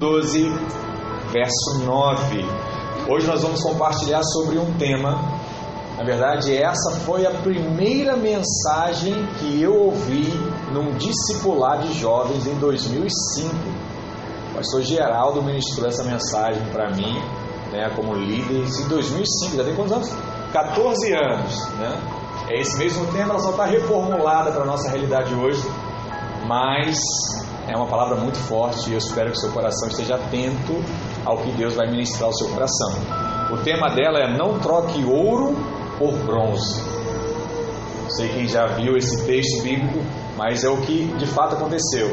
12, verso 9. Hoje nós vamos compartilhar sobre um tema. Na verdade, essa foi a primeira mensagem que eu ouvi num discipular de jovens em 2005. O pastor Geraldo ministrou essa mensagem para mim, né, como líder, em 2005. Já tem quantos anos? 14 anos, né? É esse mesmo tema, ela só está reformulada para a nossa realidade hoje, mas é uma palavra muito forte e eu espero que seu coração esteja atento ao que Deus vai ministrar ao seu coração. O tema dela é Não troque ouro por bronze. Não sei quem já viu esse texto bíblico, mas é o que de fato aconteceu.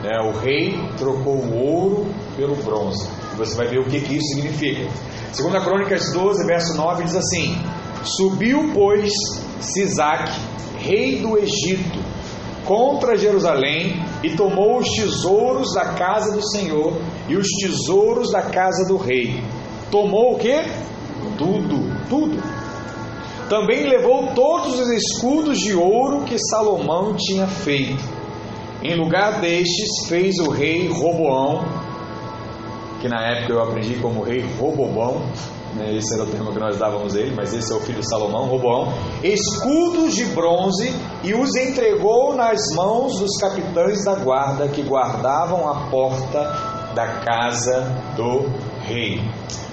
Né? O rei trocou o ouro pelo bronze. Você vai ver o que, que isso significa. Segundo a Crônicas 12, verso 9, diz assim: Subiu, pois, Sisaque, rei do Egito, contra Jerusalém e tomou os tesouros da casa do Senhor e os tesouros da casa do rei. Tomou o que? Tudo, tudo. Também levou todos os escudos de ouro que Salomão tinha feito. Em lugar destes, fez o rei Roboão, que na época eu aprendi como rei Robobão, esse era o termo que nós dávamos a ele, mas esse é o filho de Salomão, Roboão, escudos de bronze e os entregou nas mãos dos capitães da guarda que guardavam a porta da casa do rei.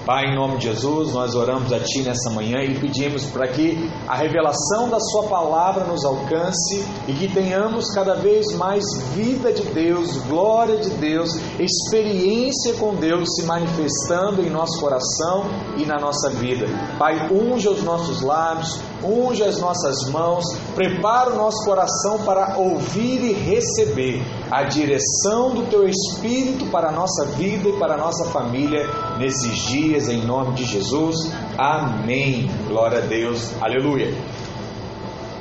Pai, em nome de Jesus, nós oramos a Ti nessa manhã e pedimos para que a revelação da Sua palavra nos alcance e que tenhamos cada vez mais vida de Deus, glória de Deus, experiência com Deus se manifestando em nosso coração e na nossa vida. Pai, unja os nossos lábios, unja as nossas mãos, prepara o nosso coração para ouvir e receber a direção do Teu Espírito para a nossa vida e para a nossa família nesses dias, em nome de Jesus. Amém. Glória a Deus. Aleluia.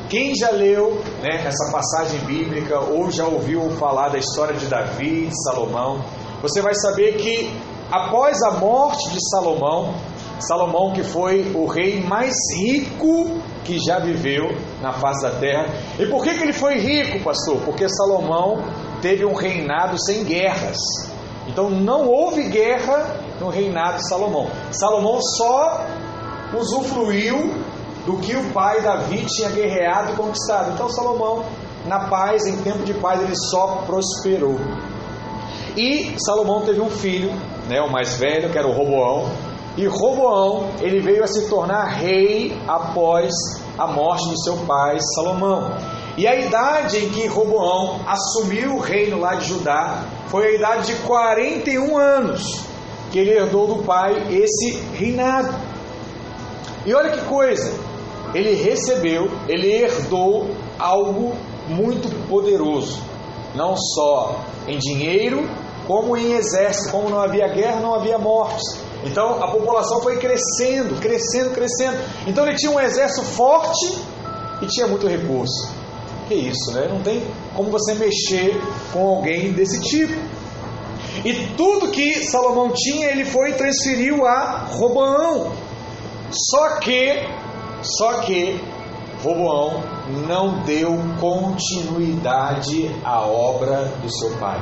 Quem já leu né, essa passagem bíblica ou já ouviu falar da história de Davi, de Salomão, você vai saber que após a morte de Salomão, Salomão que foi o rei mais rico que já viveu na face da terra. E por que, que ele foi rico, pastor? Porque Salomão teve um reinado sem guerras. Então não houve guerra no reinado de Salomão. Salomão só usufruiu do que o pai Davi tinha guerreado e conquistado. Então Salomão, na paz, em tempo de paz, ele só prosperou. E Salomão teve um filho, né, o mais velho, que era o Roboão. E Roboão, ele veio a se tornar rei após a morte do seu pai Salomão. E a idade em que Roboão assumiu o reino lá de Judá foi a idade de 41 anos que ele herdou do pai esse reinado. E olha que coisa, ele recebeu, ele herdou algo muito poderoso, não só em dinheiro, como em exército, como não havia guerra, não havia morte. Então a população foi crescendo, crescendo, crescendo. Então ele tinha um exército forte e tinha muito recurso. Que isso, né? Não tem como você mexer com alguém desse tipo. E tudo que Salomão tinha, ele foi e transferiu a Roboão. Só que, só que Roboão não deu continuidade à obra do seu pai.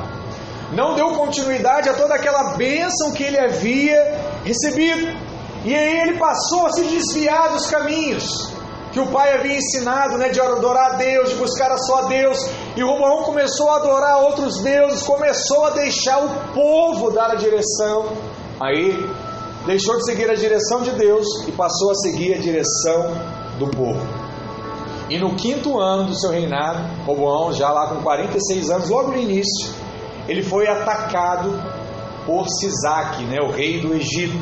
Não deu continuidade a toda aquela bênção que ele havia recebido. E aí ele passou a se desviar dos caminhos que o pai havia ensinado, né, de adorar a Deus, de buscar a Deus. E Roboão começou a adorar outros deuses, começou a deixar o povo dar a direção. Aí deixou de seguir a direção de Deus e passou a seguir a direção do povo. E no quinto ano do seu reinado, Roboão, já lá com 46 anos, logo no início, ele foi atacado por Sisaque, né, o rei do Egito.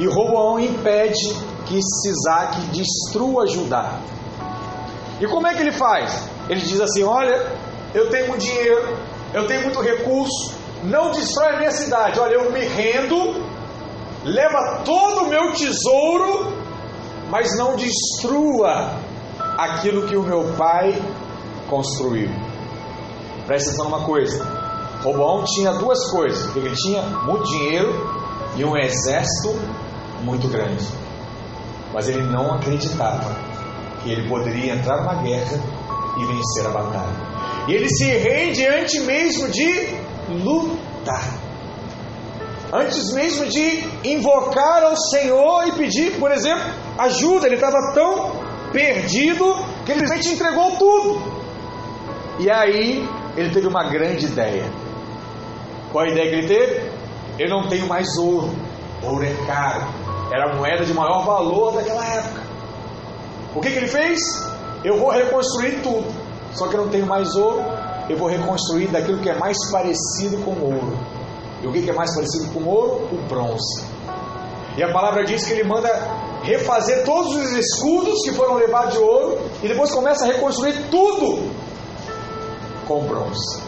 E Roboão impede que Sisaque destrua Judá. E como é que ele faz? Ele diz assim: Olha, eu tenho muito dinheiro, eu tenho muito recurso, não destrói minha cidade. Olha, eu me rendo, leva todo o meu tesouro, mas não destrua aquilo que o meu pai construiu. Presta atenção numa coisa: Roboão tinha duas coisas. Ele tinha muito dinheiro e um exército muito grande. Mas ele não acreditava que ele poderia entrar numa guerra e vencer a batalha. E ele se rende antes mesmo de lutar. Antes mesmo de invocar ao Senhor e pedir, por exemplo, ajuda, ele estava tão perdido que ele simplesmente entregou tudo. E aí ele teve uma grande ideia. Qual a ideia que ele teve? Eu não tenho mais ouro. Ouro é caro. Era a moeda de maior valor daquela época. O que, que ele fez? Eu vou reconstruir tudo. Só que eu não tenho mais ouro. Eu vou reconstruir daquilo que é mais parecido com ouro. E o que, que é mais parecido com ouro? O bronze. E a palavra diz que ele manda refazer todos os escudos que foram levados de ouro e depois começa a reconstruir tudo com bronze.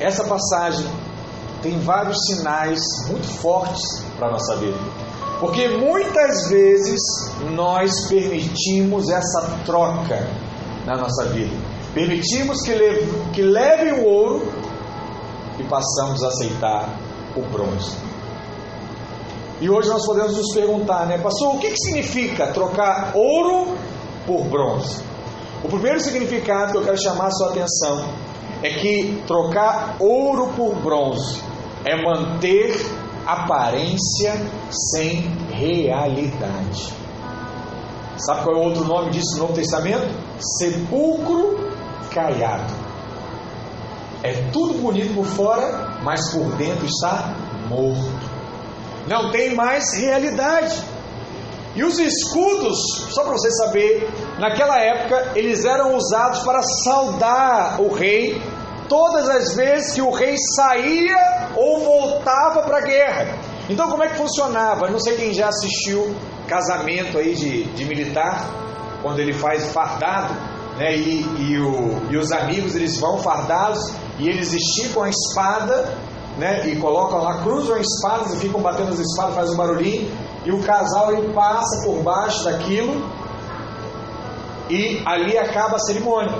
Essa passagem tem vários sinais muito fortes para a nossa vida. Porque muitas vezes nós permitimos essa troca na nossa vida. Permitimos que, leve, que levem o ouro e passamos a aceitar o bronze. E hoje nós podemos nos perguntar, né, pastor, o que, que significa trocar ouro por bronze? O primeiro significado que eu quero chamar a sua atenção é que trocar ouro por bronze é manter aparência sem realidade. Sabe qual é o outro nome disso no Novo Testamento? Sepulcro caiado. É tudo bonito por fora, mas por dentro está morto. Não tem mais realidade. E os escudos, só para você saber, naquela época eles eram usados para saudar o rei todas as vezes que o rei saía ou voltava para a guerra. Então como é que funcionava? Não sei quem já assistiu casamento aí de, de militar, quando ele faz fardado, né? E, e, o, e os amigos eles vão fardados e eles esticam a espada, né? E colocam lá, cruzam as espadas e ficam batendo as espadas, faz um barulhinho, e o casal ele passa por baixo daquilo e ali acaba a cerimônia.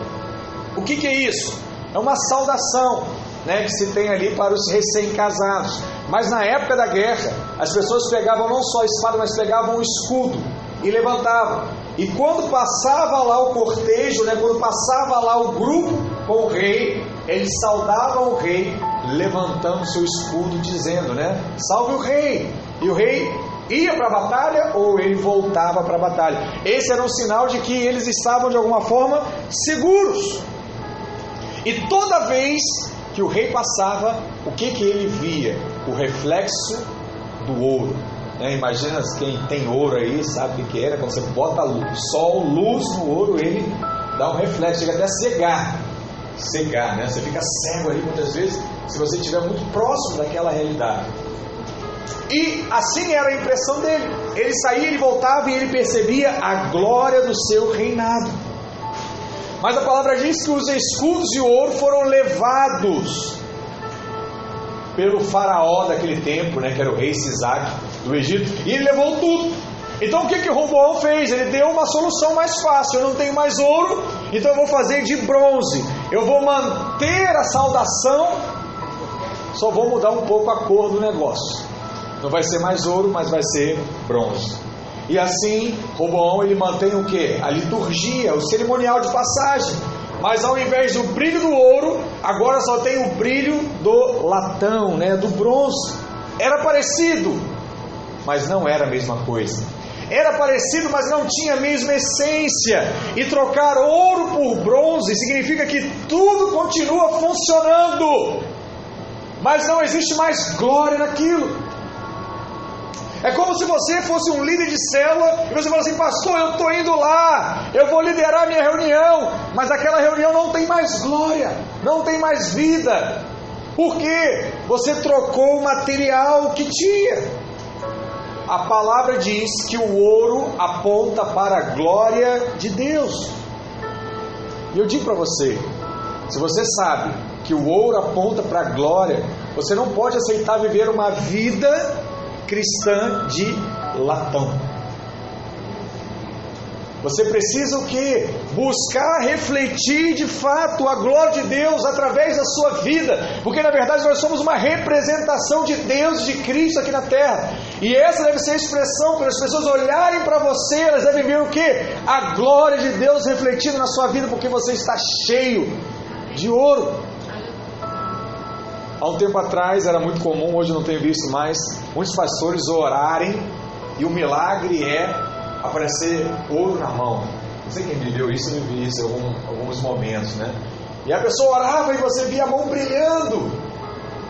O que, que é isso? É uma saudação né, que se tem ali para os recém-casados. Mas na época da guerra, as pessoas pegavam não só a espada, mas pegavam o escudo e levantavam. E quando passava lá o cortejo, né, quando passava lá o grupo com o rei, eles saudavam o rei levantando seu escudo, dizendo, né, salve o rei. E o rei ia para a batalha ou ele voltava para a batalha. Esse era um sinal de que eles estavam de alguma forma seguros. E toda vez que o rei passava, o que, que ele via? O reflexo do ouro. Né? Imagina quem tem ouro aí, sabe o que, era? Quando você bota sol, luz no ouro, ele dá um reflexo, chega até a cegar. Cegar, né? Você fica cego ali muitas vezes, se você estiver muito próximo daquela realidade. E assim era a impressão dele. Ele saía, ele voltava e ele percebia a glória do seu reinado. Mas a palavra diz que os escudos de ouro foram levados pelo faraó daquele tempo, né, que era o rei Sisac do Egito, e ele levou tudo. Então o que que Roboão fez? Ele deu uma solução mais fácil. Eu não tenho mais ouro, então eu vou fazer de bronze. Eu vou manter a saudação, só vou mudar um pouco a cor do negócio. Não vai ser mais ouro, mas vai ser bronze. E assim, Roboão ele mantém o que? A liturgia, o cerimonial de passagem. Mas ao invés do brilho do ouro, agora só tem o brilho do latão, né, do bronze. Era parecido, mas não era a mesma coisa. Era parecido, mas não tinha a mesma essência. E trocar ouro por bronze significa que tudo continua funcionando, mas não existe mais glória naquilo. É como se você fosse um líder de célula e você fala assim, pastor, eu estou indo lá, eu vou liderar minha reunião, mas aquela reunião não tem mais glória, não tem mais vida. Por quê? Você trocou o material que tinha. A palavra diz que o ouro aponta para a glória de Deus. E eu digo para você, se você sabe que o ouro aponta para a glória, você não pode aceitar viver uma vida cristã de latão. Você precisa o que? Buscar refletir de fato a glória de Deus através da sua vida, porque na verdade nós somos uma representação de Deus, de Cristo aqui na terra. E essa deve ser a expressão, quando as pessoas olharem para você, elas devem ver o que? A glória de Deus refletida na sua vida, porque você está cheio de ouro. Há um tempo atrás era muito comum, hoje não tenho visto mais, muitos pastores orarem e o milagre é aparecer ouro na mão. Não sei quem viveu isso, eu vi isso em algum, alguns momentos, né? E a pessoa orava e você via a mão brilhando.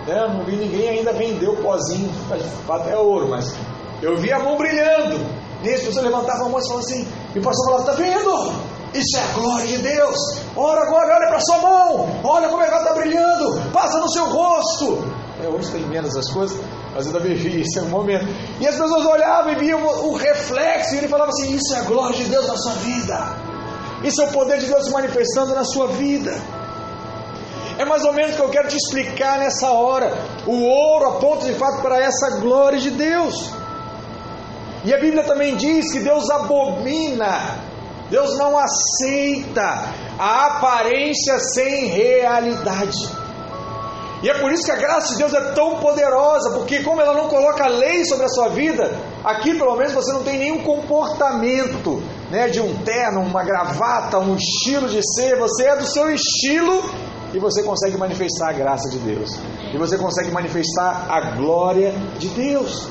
Né? Não vi ninguém ainda vender o pozinho, até ouro, mas eu vi a mão brilhando. E as pessoas levantavam a mão e falavam assim, e o pastor falava, está vendo? Isso é a glória de Deus. Ora agora, olha para sua mão. Olha como ela está brilhando. Passa no seu rosto. É, hoje tem menos as coisas, mas eu também vi isso em um momento. E as pessoas olhavam e viam o reflexo. E ele falava assim: Isso é a glória de Deus na sua vida. Isso é o poder de Deus se manifestando na sua vida. É mais ou menos o que eu quero te explicar nessa hora. O ouro aponta de fato para essa glória de Deus. E a Bíblia também diz que Deus abomina Deus não aceita a aparência sem realidade. E é por isso que a graça de Deus é tão poderosa, porque como ela não coloca lei sobre a sua vida, aqui pelo menos você não tem nenhum comportamento, né, de um terno, uma gravata, um estilo de ser, você é do seu estilo e você consegue manifestar a graça de Deus. E você consegue manifestar a glória de Deus.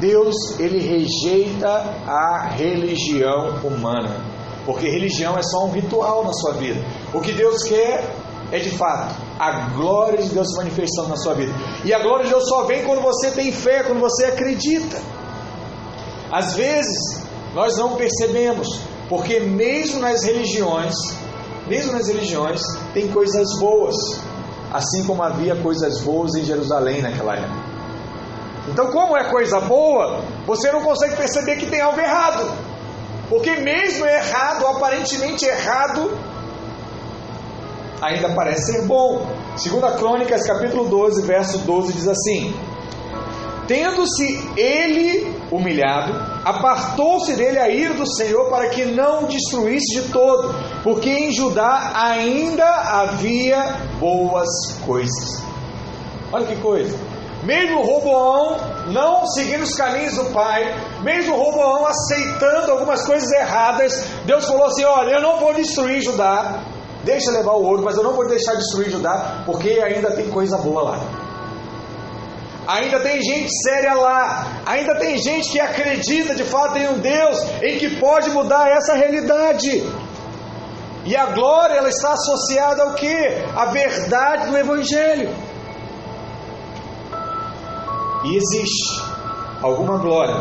Deus ele rejeita a religião humana, porque religião é só um ritual na sua vida. O que Deus quer é de fato a glória de Deus se manifestando na sua vida. E a glória de Deus só vem quando você tem fé, quando você acredita. Às vezes nós não percebemos, porque mesmo nas religiões, mesmo nas religiões, tem coisas boas, assim como havia coisas boas em Jerusalém naquela época. Então, como é coisa boa, você não consegue perceber que tem algo errado. Porque mesmo errado, aparentemente errado, ainda parece ser bom. Segunda Crônicas, capítulo 12, verso 12 diz assim: Tendo-se ele humilhado, apartou-se dele a ira do Senhor para que não o destruísse de todo, porque em Judá ainda havia boas coisas. Olha que coisa. Mesmo Roboão não seguindo os caminhos do pai, mesmo Roboão aceitando algumas coisas erradas, Deus falou assim: Olha, eu não vou destruir Judá, deixa levar o ouro, mas eu não vou deixar destruir Judá, porque ainda tem coisa boa lá. Ainda tem gente séria lá, ainda tem gente que acredita de fato em um Deus em que pode mudar essa realidade. E a glória ela está associada ao que? A verdade do Evangelho. E existe alguma glória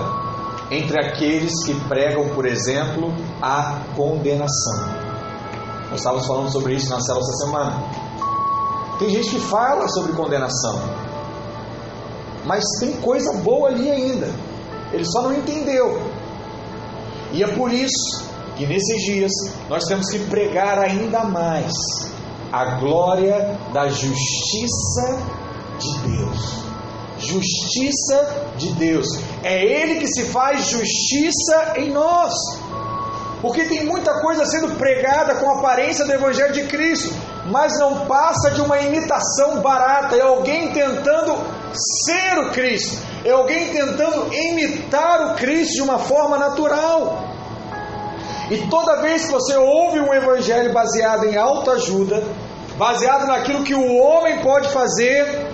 entre aqueles que pregam, por exemplo, a condenação. Nós estávamos falando sobre isso na célula essa semana. Tem gente que fala sobre condenação, mas tem coisa boa ali ainda. Ele só não entendeu. E é por isso que nesses dias nós temos que pregar ainda mais a glória da justiça de Deus justiça de Deus. É Ele que se faz justiça em nós. Porque tem muita coisa sendo pregada com a aparência do Evangelho de Cristo, mas não passa de uma imitação barata. É alguém tentando ser o Cristo, é alguém tentando imitar o Cristo de uma forma natural. E toda vez que você ouve um Evangelho baseado em autoajuda, baseado naquilo que o homem pode fazer,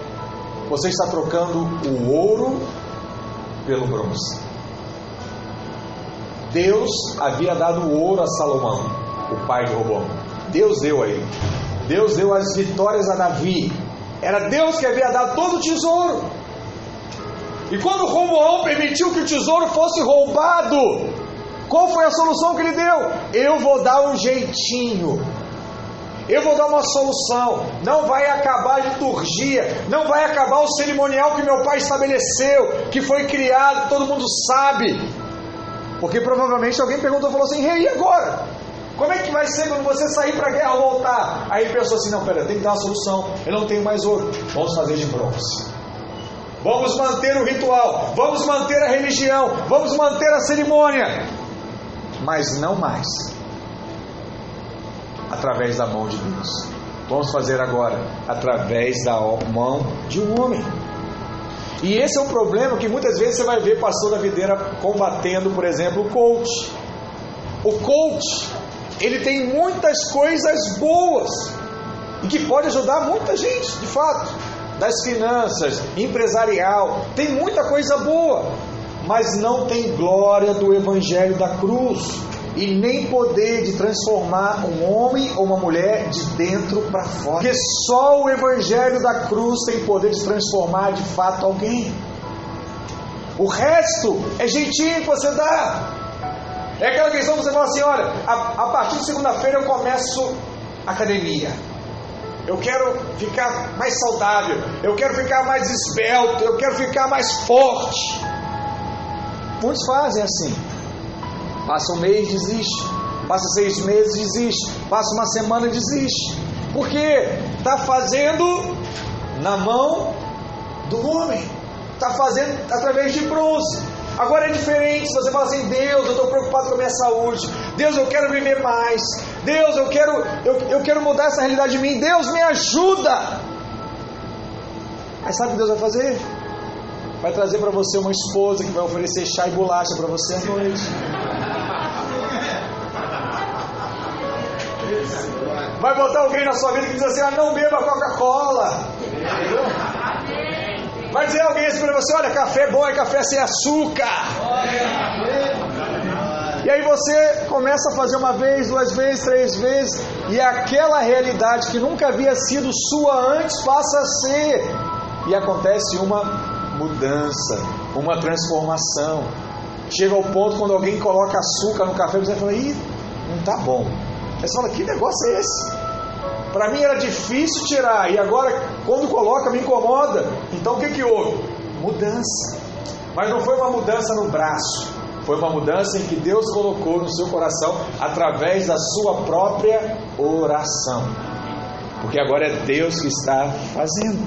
você está trocando o ouro pelo bronze. Deus havia dado o ouro a Salomão, o pai de Robão. Deus deu a ele. Deus deu as vitórias a Davi. Era Deus que havia dado todo o tesouro. E quando Roboão permitiu que o tesouro fosse roubado, qual foi a solução que ele deu? Eu vou dar um jeitinho eu vou dar uma solução. Não vai acabar a liturgia, não vai acabar o cerimonial que meu pai estabeleceu, que foi criado, todo mundo sabe. Porque provavelmente alguém perguntou, falou assim: "Rei, e agora? Como é que vai ser quando você sair para a guerra voltar?" Aí ele pensou assim: "Não, pera, tem que dar uma solução. Eu não tenho mais ouro. Vamos fazer de bronze." Vamos manter o ritual, vamos manter a religião, vamos manter a cerimônia, mas não mais através da mão de Deus. Vamos fazer agora através da mão de um homem. E esse é um problema que muitas vezes você vai ver pastor da videira combatendo, por exemplo, o coach. O coach, ele tem muitas coisas boas. e que pode ajudar muita gente, de fato, das finanças, empresarial, tem muita coisa boa, mas não tem glória do Evangelho da cruz e nem poder de transformar um homem ou uma mulher de dentro para fora. Porque só o Evangelho da cruz tem poder de transformar de fato alguém. O resto é jeitinho que você dá. É aquela questão que você fala assim: olha, a, a partir de segunda-feira eu começo academia. Eu quero ficar mais saudável, eu quero ficar mais esbelto, eu quero ficar mais forte. Muitos fazem assim. Passa um mês, desiste. Passa seis meses, desiste. Passa uma semana, desiste. Porque está fazendo na mão do homem. Está fazendo através de bronze. Agora é diferente. Se você fala assim, Deus, eu estou preocupado com a minha saúde. Deus, eu quero viver mais. Deus, eu quero, eu, eu quero mudar essa realidade de mim. Deus, me ajuda. Aí sabe o que Deus vai fazer? Vai trazer para você uma esposa que vai oferecer chá e bolacha para você à noite. Vai botar alguém na sua vida que diz assim: ah, não beba Coca-Cola. Vai dizer alguém assim para você: olha, café bom é café sem açúcar. E aí você começa a fazer uma vez, duas vezes, três vezes, e aquela realidade que nunca havia sido sua antes passa a ser. E acontece uma mudança, uma transformação. Chega ao ponto quando alguém coloca açúcar no café, você fala, ih, não tá bom. Você fala, que negócio é esse? Para mim era difícil tirar, e agora quando coloca me incomoda. Então o que, que houve? Mudança. Mas não foi uma mudança no braço, foi uma mudança em que Deus colocou no seu coração através da sua própria oração. Porque agora é Deus que está fazendo.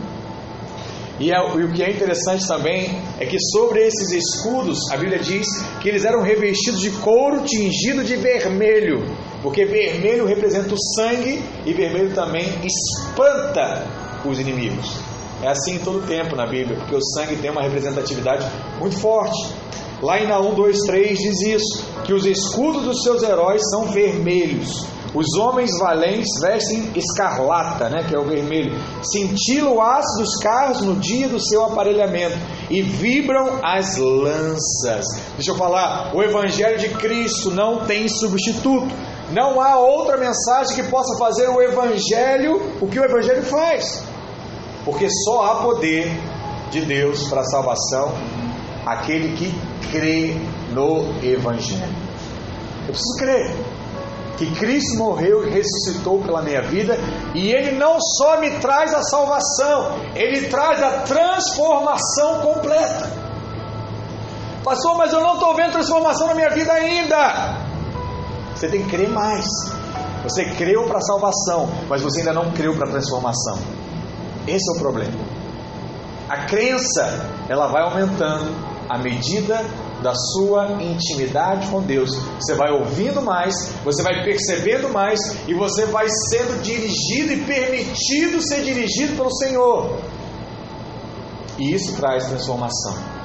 E, é, e, o que é interessante também é que sobre esses escudos, a Bíblia diz que eles eram revestidos de couro tingido de vermelho, porque vermelho representa o sangue e vermelho também espanta os inimigos. É assim em todo tempo na Bíblia, porque o sangue tem uma representatividade muito forte. Lá em Naum 2,3 diz isso: que os escudos dos seus heróis são vermelhos. Os homens valentes vestem escarlata, né, que é o vermelho. Cintila o aço dos carros no dia do seu aparelhamento e vibram as lanças. Deixa eu falar, o Evangelho de Cristo não tem substituto. Não há outra mensagem que possa fazer o Evangelho o que o Evangelho faz. Porque só há poder de Deus para a salvação aquele que crê no Evangelho. Eu preciso crer que Cristo morreu e ressuscitou pela minha vida, e Ele não só me traz a salvação, Ele traz a transformação completa. Pastor, mas eu não estou vendo transformação na minha vida ainda. Você tem que crer mais. Você creu para a salvação, mas você ainda não creu para a transformação. Esse é o problema. A crença, ela vai aumentando à medida da sua intimidade com Deus. Você vai ouvindo mais, você vai percebendo mais e você vai sendo dirigido e permitido ser dirigido pelo Senhor. E isso traz transformação.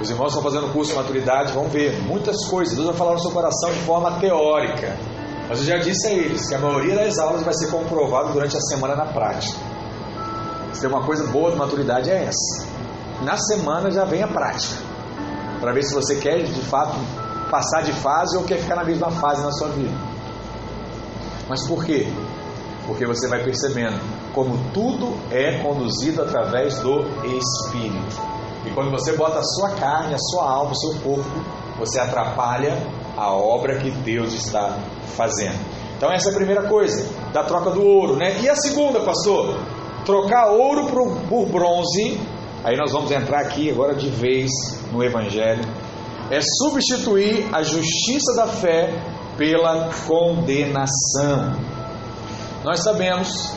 Os irmãos estão fazendo curso de maturidade, vão ver muitas coisas. Deus vai falar no seu coração de forma teórica. Mas eu já disse a eles que a maioria das aulas vai ser comprovado durante a semana na prática. Se tem uma coisa boa de maturidade é essa. Na semana já vem a prática para ver se você quer de fato passar de fase ou quer ficar na mesma fase na sua vida. Mas por quê? Porque você vai percebendo como tudo é conduzido através do Espírito. E quando você bota a sua carne, a sua alma, o seu corpo, você atrapalha a obra que Deus está fazendo. Então essa é a primeira coisa, da troca do ouro, né? E a segunda, pastor? Trocar ouro por bronze Aí nós vamos entrar aqui agora de vez no Evangelho. É substituir a justiça da fé pela condenação. Nós sabemos,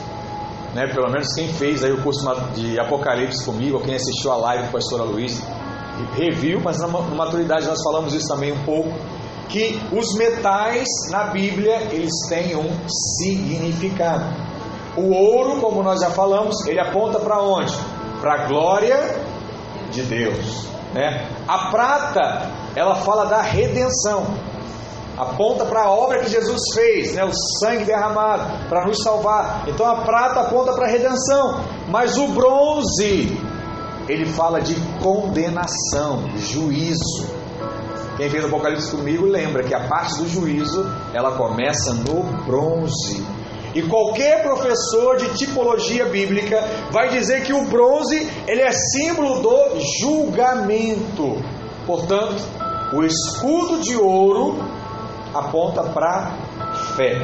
né, pelo menos quem fez aí o curso de Apocalipse comigo, ou quem assistiu a live com a pastora Luiz, reviu, mas na maturidade nós falamos isso também um pouco, que os metais na Bíblia, eles têm um significado. O ouro, como nós já falamos, ele aponta para onde? para a glória de Deus. Né? A prata, ela fala da redenção. Aponta para a obra que Jesus fez, né? o sangue derramado para nos salvar. Então a prata aponta para a redenção, mas o bronze ele fala de condenação, juízo. Quem fez o Apocalipse comigo lembra que a parte do juízo ela começa no bronze. E qualquer professor de tipologia bíblica vai dizer que o bronze ele é símbolo do julgamento. Portanto, o escudo de ouro aponta para fé,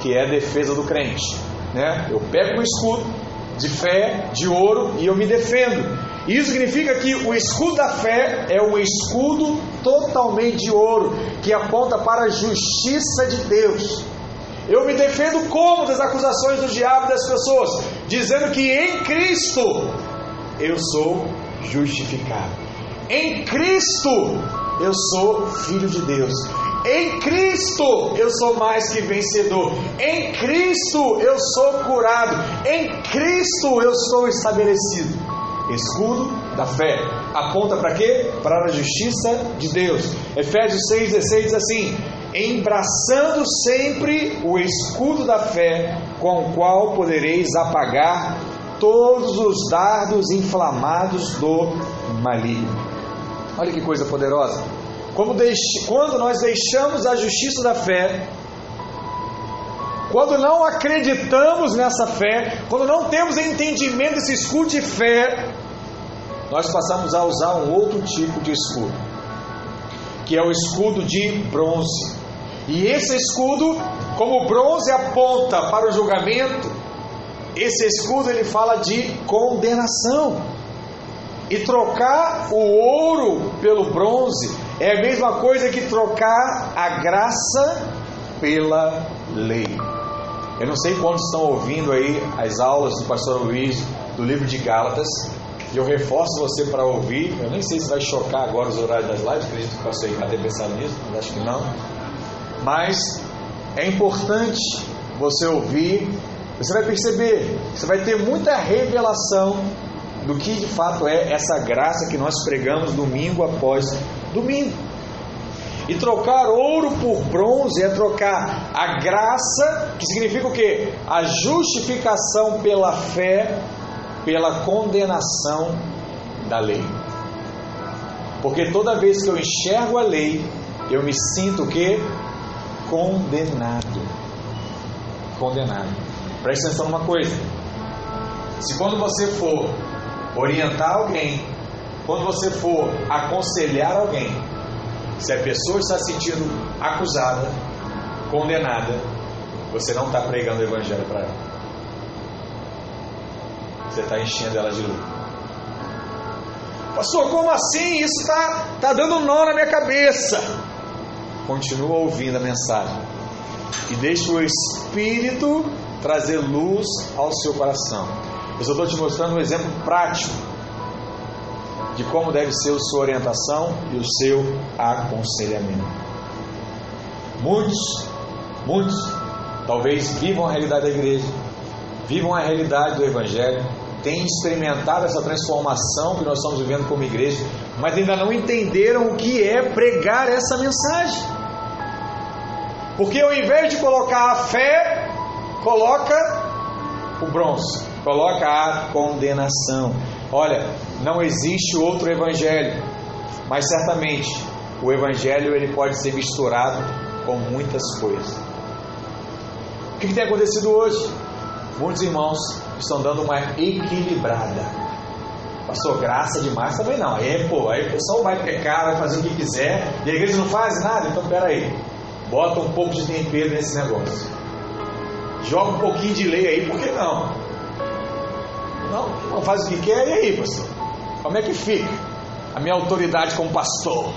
que é a defesa do crente. Né? Eu pego o escudo de fé, de ouro, e eu me defendo. Isso significa que o escudo da fé é um escudo totalmente de ouro, que aponta para a justiça de Deus. Eu me defendo como das acusações do diabo das pessoas, dizendo que em Cristo eu sou justificado. Em Cristo eu sou filho de Deus. Em Cristo eu sou mais que vencedor. Em Cristo eu sou curado. Em Cristo eu sou estabelecido. Escudo da fé. Aponta para quê? Para a justiça de Deus. Efésios 6,16 diz assim: embraçando sempre o escudo da fé, com o qual podereis apagar todos os dardos inflamados do maligno. Olha que coisa poderosa. Quando nós deixamos a justiça da fé, quando não acreditamos nessa fé, quando não temos entendimento desse escudo de fé, nós passamos a usar um outro tipo de escudo, que é o escudo de bronze. E esse escudo, como o bronze aponta para o julgamento, esse escudo ele fala de condenação. E trocar o ouro pelo bronze é a mesma coisa que trocar a graça pela lei. Eu não sei quantos estão ouvindo aí as aulas do pastor Luiz do livro de Gálatas. E eu reforço você para ouvir. Eu nem sei se vai chocar agora os horários das lives, acredito que o pastor vai ter pensado nisso, mas acho que não. Mas é importante você ouvir, você vai perceber, você vai ter muita revelação do que de fato é essa graça que nós pregamos domingo após domingo. E trocar ouro por bronze é trocar a graça, que significa o quê? A justificação pela fé, pela condenação da lei. Porque toda vez que eu enxergo a lei, eu me sinto o quê? Condenado. Condenado. Preste atenção numa coisa. Se quando você for orientar alguém, quando você for aconselhar alguém, se a pessoa está se sentindo acusada, condenada, você não está pregando o Evangelho para ela. Você está enchendo ela de luz. Pastor, como assim? Isso está tá dando um nó na minha cabeça. Continua ouvindo a mensagem. E deixa o Espírito trazer luz ao seu coração. Eu só estou te mostrando um exemplo prático de como deve ser a sua orientação e o seu aconselhamento. Muitos, muitos, talvez vivam a realidade da igreja, vivam a realidade do Evangelho, têm experimentado essa transformação que nós estamos vivendo como igreja, mas ainda não entenderam o que é pregar essa mensagem. Porque ao invés de colocar a fé, coloca o bronze coloca a condenação. Olha, não existe outro evangelho, mas certamente o evangelho ele pode ser misturado com muitas coisas. O que, que tem acontecido hoje? Muitos irmãos estão dando uma equilibrada. Pastor, graça demais também não. Aí, pô, aí o pessoal vai pecar, vai fazer o que quiser, e a igreja não faz nada, então peraí. Bota um pouco de tempero nesse negócio. Joga um pouquinho de lei aí, por que não? Não, faz o que quer, e aí, pastor? Como é que fica a minha autoridade como pastor?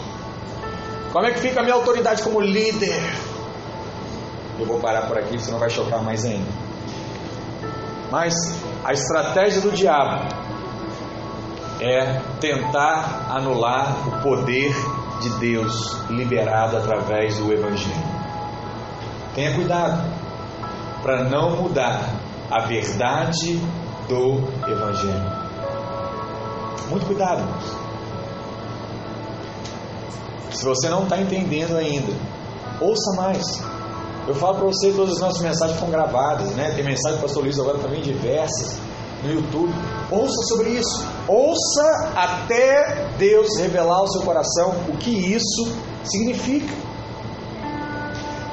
Como é que fica a minha autoridade como líder? Eu vou parar por aqui, senão vai chocar mais ainda. Mas a estratégia do diabo é tentar anular o poder de Deus liberado através do Evangelho. Tenha cuidado para não mudar a verdade do Evangelho. Muito cuidado, irmãos. Se você não está entendendo ainda ouça mais. Eu falo para você, todas as nossas mensagens foram gravadas, né? Tem mensagem do pastor Luiz agora também diversas no YouTube. Ouça sobre isso. Ouça até Deus revelar ao seu coração o que isso significa.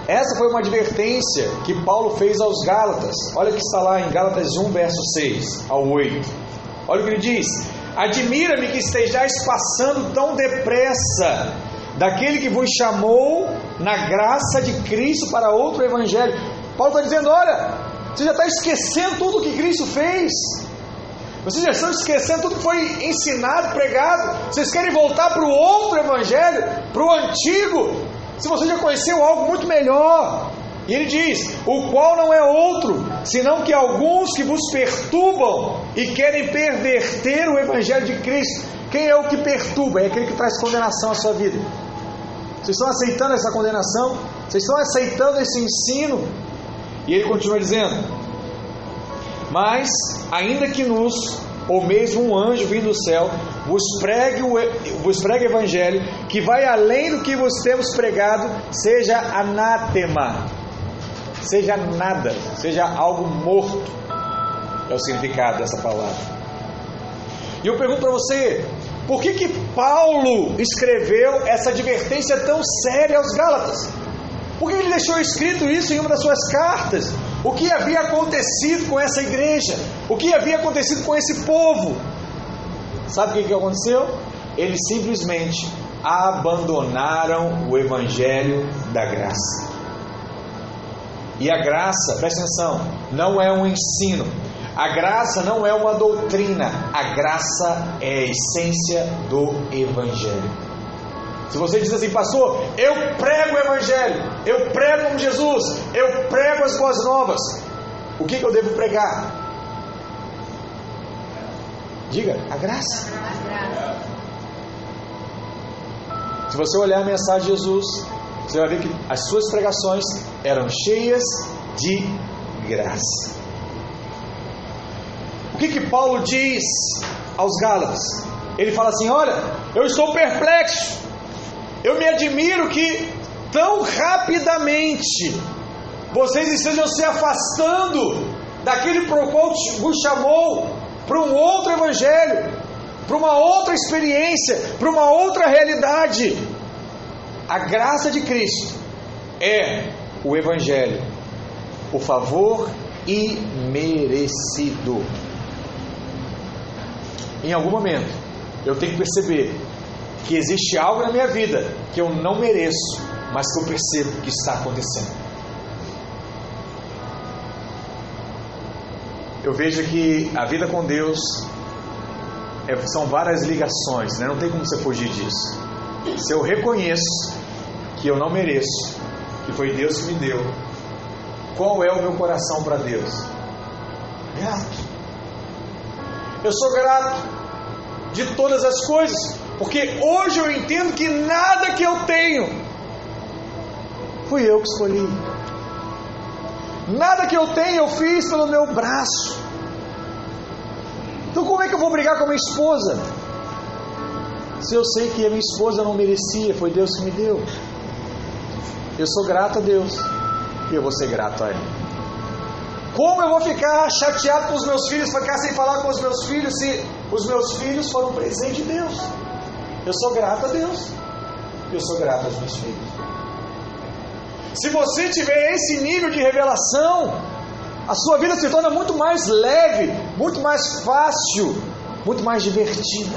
Essa foi uma advertência que Paulo fez aos Gálatas. Olha o que está lá em Gálatas 1, verso 6 ao 8. Olha o que ele diz: Admira-me que estejais passando tão depressa daquele que vos chamou na graça de Cristo para outro evangelho. Paulo está dizendo: olha, você já está esquecendo tudo que Cristo fez. Vocês já estão esquecendo tudo que foi ensinado, pregado. Vocês querem voltar para o outro evangelho, para o antigo, se você já conheceu algo muito melhor. E ele diz: o qual não é outro, senão que alguns que vos perturbam e querem perverter o evangelho de Cristo. Quem é o que perturba? É aquele que traz condenação à sua vida. Vocês estão aceitando essa condenação? Vocês estão aceitando esse ensino? E ele continua dizendo: Mas, ainda que nos, ou mesmo um anjo vindo do céu, vos pregue, o, vos pregue o evangelho, que vai além do que vos temos pregado, seja anátema, seja nada, seja algo morto, é o significado dessa palavra. E eu pergunto para você, por que, que Paulo escreveu essa advertência tão séria aos Gálatas? Por que ele deixou escrito isso em uma das suas cartas? O que havia acontecido com essa igreja? O que havia acontecido com esse povo? Sabe o que, que aconteceu? Eles simplesmente abandonaram o evangelho da graça. E a graça, presta atenção, não é um ensino, a graça não é uma doutrina, a graça é a essência do Evangelho. Se você diz assim, pastor, eu prego o Evangelho, eu prego como Jesus, eu prego as boas novas, o que, que eu devo pregar? Diga, a graça. Se você olhar a mensagem de Jesus, você vai ver que as suas pregações eram cheias de graça. O que, que Paulo diz aos Gálatas? Ele fala assim: Olha, eu estou perplexo, eu me admiro que tão rapidamente vocês estejam se afastando daquele para o qual vos chamou para um outro evangelho, para uma outra experiência, para uma outra realidade. A graça de Cristo é o evangelho, o favor imerecido em algum momento, eu tenho que perceber que existe algo na minha vida que eu não mereço, mas que eu percebo que está acontecendo. Eu vejo que a vida com Deus é, são várias ligações, né? não tem como você fugir disso. Se eu reconheço que eu não mereço, que foi Deus que me deu, qual é o meu coração para Deus? Grato. Eu sou grato de todas as coisas, porque hoje eu entendo que nada que eu tenho fui eu que escolhi. Nada que eu tenho eu fiz pelo meu braço. Então como é que eu vou brigar com a minha esposa? Se eu sei que a minha esposa não merecia, foi Deus que me deu. Eu sou grato a Deus e eu vou ser grato a Ele. Como eu vou ficar chateado com os meus filhos, ficar sem falar com os meus filhos, se os meus filhos foram presente de Deus? Eu sou grato a Deus. Eu sou grato aos meus filhos. Se você tiver esse nível de revelação, a sua vida se torna muito mais leve, muito mais fácil, muito mais divertida.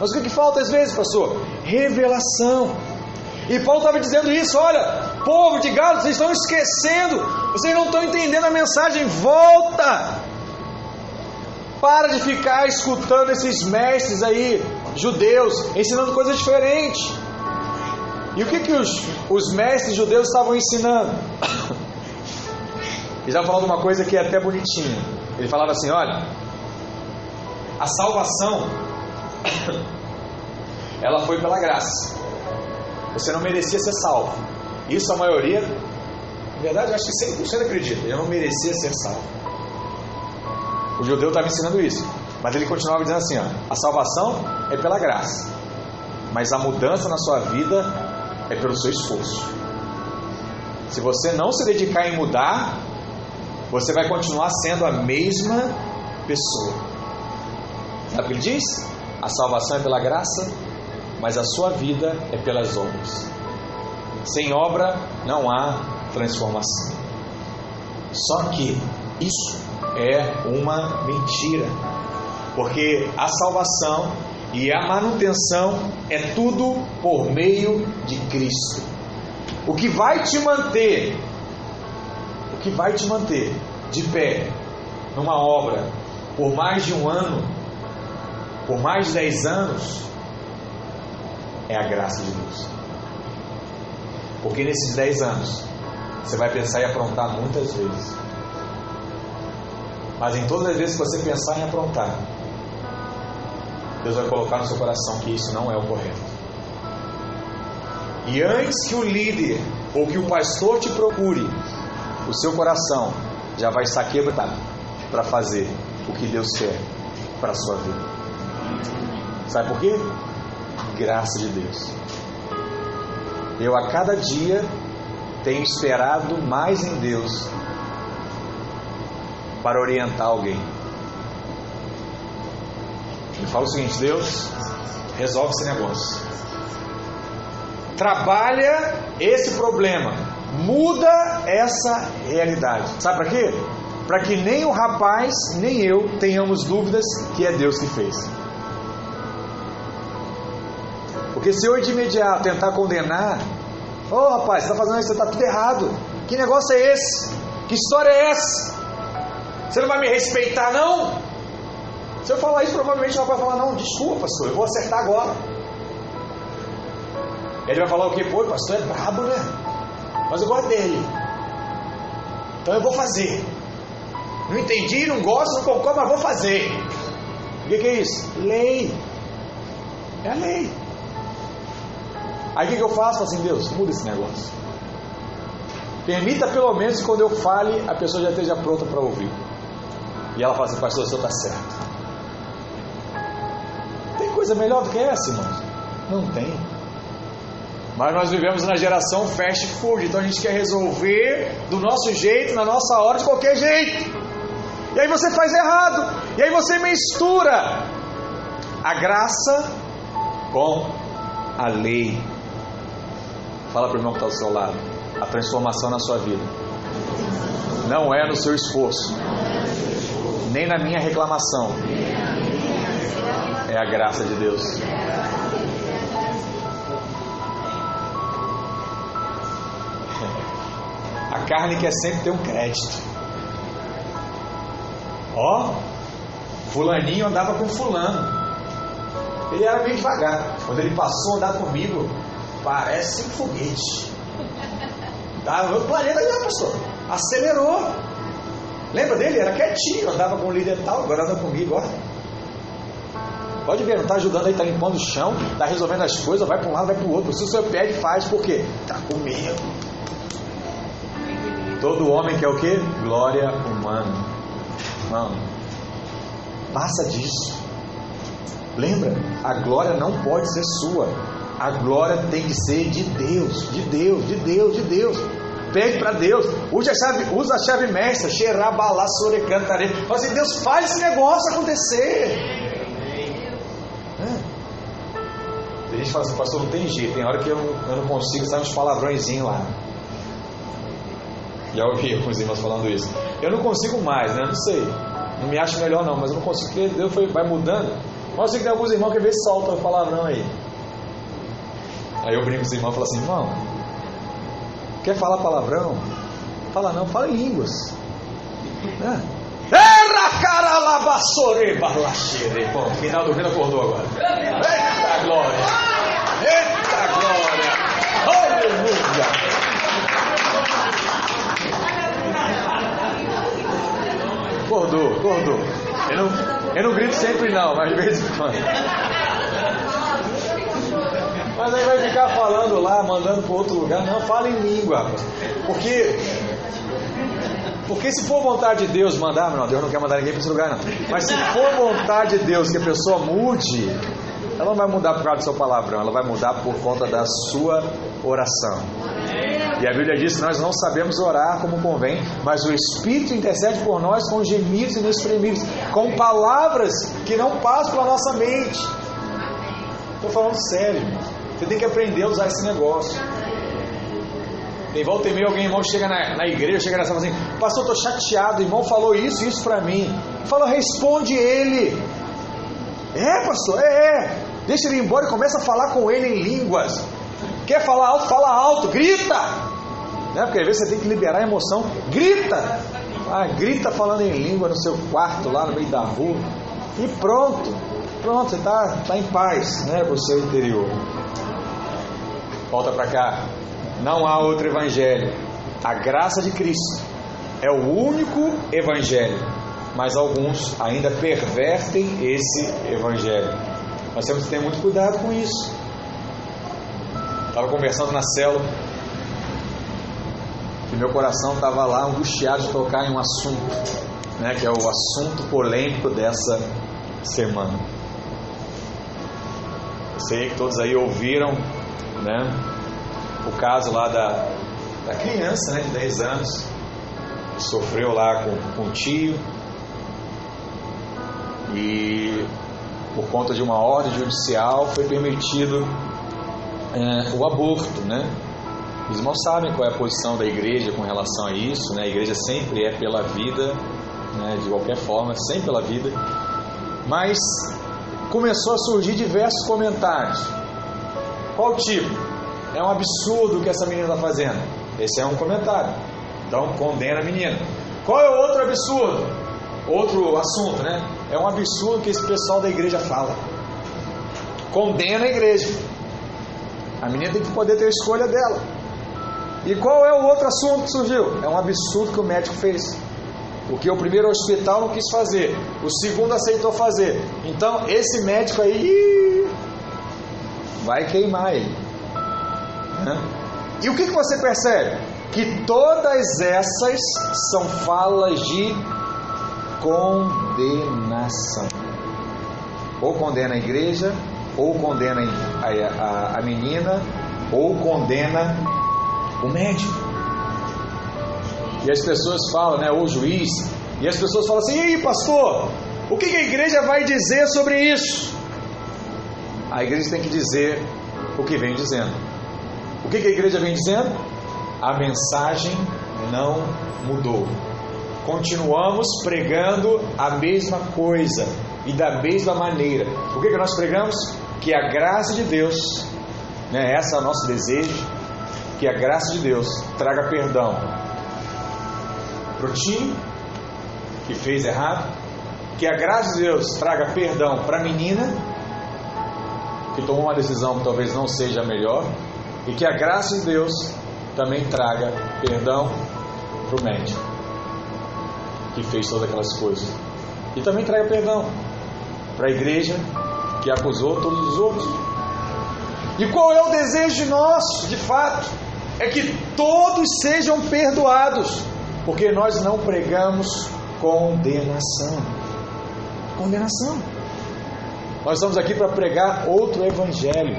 Mas o que, que falta às vezes, pastor? Revelação. E Paulo estava dizendo isso: olha, povo de Gálatas, vocês estão esquecendo, vocês não estão entendendo a mensagem, volta! Para de ficar escutando esses mestres aí, judeus, ensinando coisas diferentes. E o que, que os, os mestres judeus estavam ensinando? Ele já falou de uma coisa que é até bonitinha. Ele falava assim: olha, a salvação, ela foi pela graça. Você não merecia ser salvo. Isso a maioria, na verdade, eu acho que 100% acredita. Eu não merecia ser salvo. O judeu estava ensinando isso. Mas ele continuava dizendo assim: ó, a salvação é pela graça. Mas a mudança na sua vida é pelo seu esforço. Se você não se dedicar em mudar, você vai continuar sendo a mesma pessoa. Sabe o que ele diz? A salvação é pela graça, mas a sua vida é pelas obras. Sem obra não há transformação. Só que isso é uma mentira, porque a salvação e a manutenção é tudo por meio de Cristo. O que vai te manter, o que vai te manter de pé numa obra por mais de um ano, por mais de dez anos, é a graça de Deus. Porque nesses dez anos, você vai pensar em aprontar muitas vezes. Mas em todas as vezes que você pensar em aprontar, Deus vai colocar no seu coração que isso não é o correto. E antes que o líder ou que o pastor te procure, o seu coração já vai estar quebrado para fazer o que Deus quer para a sua vida. Sabe por quê? Graça de Deus. Eu a cada dia tenho esperado mais em Deus para orientar alguém. Ele fala o seguinte: Deus, resolve esse negócio. Trabalha esse problema. Muda essa realidade. Sabe para quê? Para que nem o rapaz, nem eu tenhamos dúvidas que é Deus que fez. Porque se eu de imediato tentar condenar, ô oh, rapaz, você está fazendo isso, você está tudo errado. Que negócio é esse? Que história é essa? Você não vai me respeitar, não? Se eu falar isso, provavelmente rapaz vai falar: Não, desculpa, pastor, eu vou acertar agora. Ele vai falar o quê? Pô, o pastor é brabo, né? Mas eu gosto dele. Então eu vou fazer. Não entendi, não gosto, não concordo, mas vou fazer. O que, que é isso? Lei. É a lei. Aí o que, que eu faço? assim, Deus, muda esse negócio. Permita pelo menos que quando eu fale, a pessoa já esteja pronta para ouvir. E ela fala assim, pastor, o senhor está certo. Coisa melhor do que essa, irmãos? Não tem. Mas nós vivemos na geração fast food, então a gente quer resolver do nosso jeito, na nossa hora, de qualquer jeito. E aí você faz errado. E aí você mistura a graça com a lei. Fala para o irmão que está do seu lado. A transformação na sua vida não é no seu esforço, nem na minha reclamação. É a graça de Deus. A carne quer sempre ter um crédito. Ó, fulaninho andava com fulano. Ele era meio devagar. Quando ele passou a andar comigo, parece um foguete. Tá, o planeta já, pastor. Acelerou. Lembra dele? Era quietinho, andava com o líder tal, agora anda comigo, ó. Pode ver, não está ajudando aí, está limpando o chão, está resolvendo as coisas, vai para um lado, vai para o outro. Se o senhor pede, faz, por quê? Está com medo. Todo homem quer o quê? Glória humana. Não. Passa disso. Lembra? A glória não pode ser sua. A glória tem que ser de Deus, de Deus, de Deus, de Deus. Pede para Deus, usa a chave, usa a chave mestra, xerabalá, sorecantare. Fala assim, Deus faz esse negócio acontecer. É. A gente fala assim, pastor, não tem jeito, tem hora que eu eu não consigo, sair uns palavrõezinhos lá. Já ouvi alguns irmãos falando isso. Eu não consigo mais, né? Não sei. Não me acho melhor não, mas eu não consigo, porque Deus foi, vai mudando. Mas que tem alguns irmãos que às vezes soltam palavrão aí. Aí eu brinco com os irmãos e falo assim, irmão, quer falar palavrão? Fala não, fala em línguas. Né? Era caralabassore barlachere. Bom, final do vídeo acordou agora. Eita glória! Eita glória! Aleluia! Acordou, acordou. Eu não, eu não grito sempre não, mas de vez em quando. Mas aí vai ficar falando lá, mandando para outro lugar. Não, fala em língua. Porque porque se for vontade de Deus mandar, não, Deus não quer mandar ninguém para esse lugar, não. Mas se for vontade de Deus que a pessoa mude, ela não vai mudar por causa do seu palavrão, ela vai mudar por conta da sua oração. E a Bíblia diz que nós não sabemos orar como convém, mas o Espírito intercede por nós com gemidos inexprimíveis, com palavras que não passam pela nossa mente. Estou falando sério, você tem que aprender a usar esse negócio. Tem volta e meia, alguém, irmão, chega na, na igreja, chega nessa e fala assim: Pastor, estou chateado, irmão falou isso, isso para mim. Fala, responde ele. É, pastor, é, é. Deixa ele embora e começa a falar com ele em línguas. Quer falar alto? Fala alto, grita. Né? Porque às vezes você tem que liberar a emoção. Grita. Ah, grita falando em língua no seu quarto, lá no meio da rua. E pronto. Pronto, você está tá em paz né, o seu interior. Volta para cá. Não há outro evangelho. A graça de Cristo é o único evangelho. Mas alguns ainda pervertem esse evangelho. Nós temos que ter muito cuidado com isso. Estava conversando na célula e meu coração estava lá angustiado de tocar em um assunto, né, que é o assunto polêmico dessa semana. Sei que todos aí ouviram né, o caso lá da, da criança né, de 10 anos, que sofreu lá com, o tio e por conta de uma ordem judicial foi permitido é, o aborto, né? Os irmãos sabem qual é a posição da igreja com relação a isso, né? A igreja sempre é pela vida, né? de qualquer forma, sempre pela vida. Mas começou a surgir diversos comentários. Qual tipo? É um absurdo o que essa menina está fazendo. Esse é um comentário. Então condena a menina. Qual é o outro absurdo? Outro assunto, né? É um absurdo que esse pessoal da igreja fala. Condena a igreja. A menina tem que poder ter a escolha dela. E qual é o outro assunto que surgiu? É um absurdo que o médico fez. O que o primeiro hospital não quis fazer, o segundo aceitou fazer. Então, esse médico aí vai queimar ele. E o que, que você percebe? Que todas essas são falas de condenação. Ou condena a igreja, ou condena a, a, a menina, ou condena o médico. E as pessoas falam, né, ou o juiz, e as pessoas falam assim: e aí, pastor, o que a igreja vai dizer sobre isso? A igreja tem que dizer o que vem dizendo. O que a igreja vem dizendo? A mensagem não mudou. Continuamos pregando a mesma coisa e da mesma maneira. O que, que nós pregamos? Que a graça de Deus, né, esse é o nosso desejo, que a graça de Deus traga perdão para o time que fez errado, que a graça de Deus traga perdão para a menina que tomou uma decisão que talvez não seja a melhor, e que a graça de Deus também traga perdão para o médico que fez todas aquelas coisas, e também traga perdão para a igreja que acusou todos os outros. E qual é o desejo nosso, de fato? É que todos sejam perdoados, porque nós não pregamos condenação. Condenação. Nós estamos aqui para pregar outro evangelho.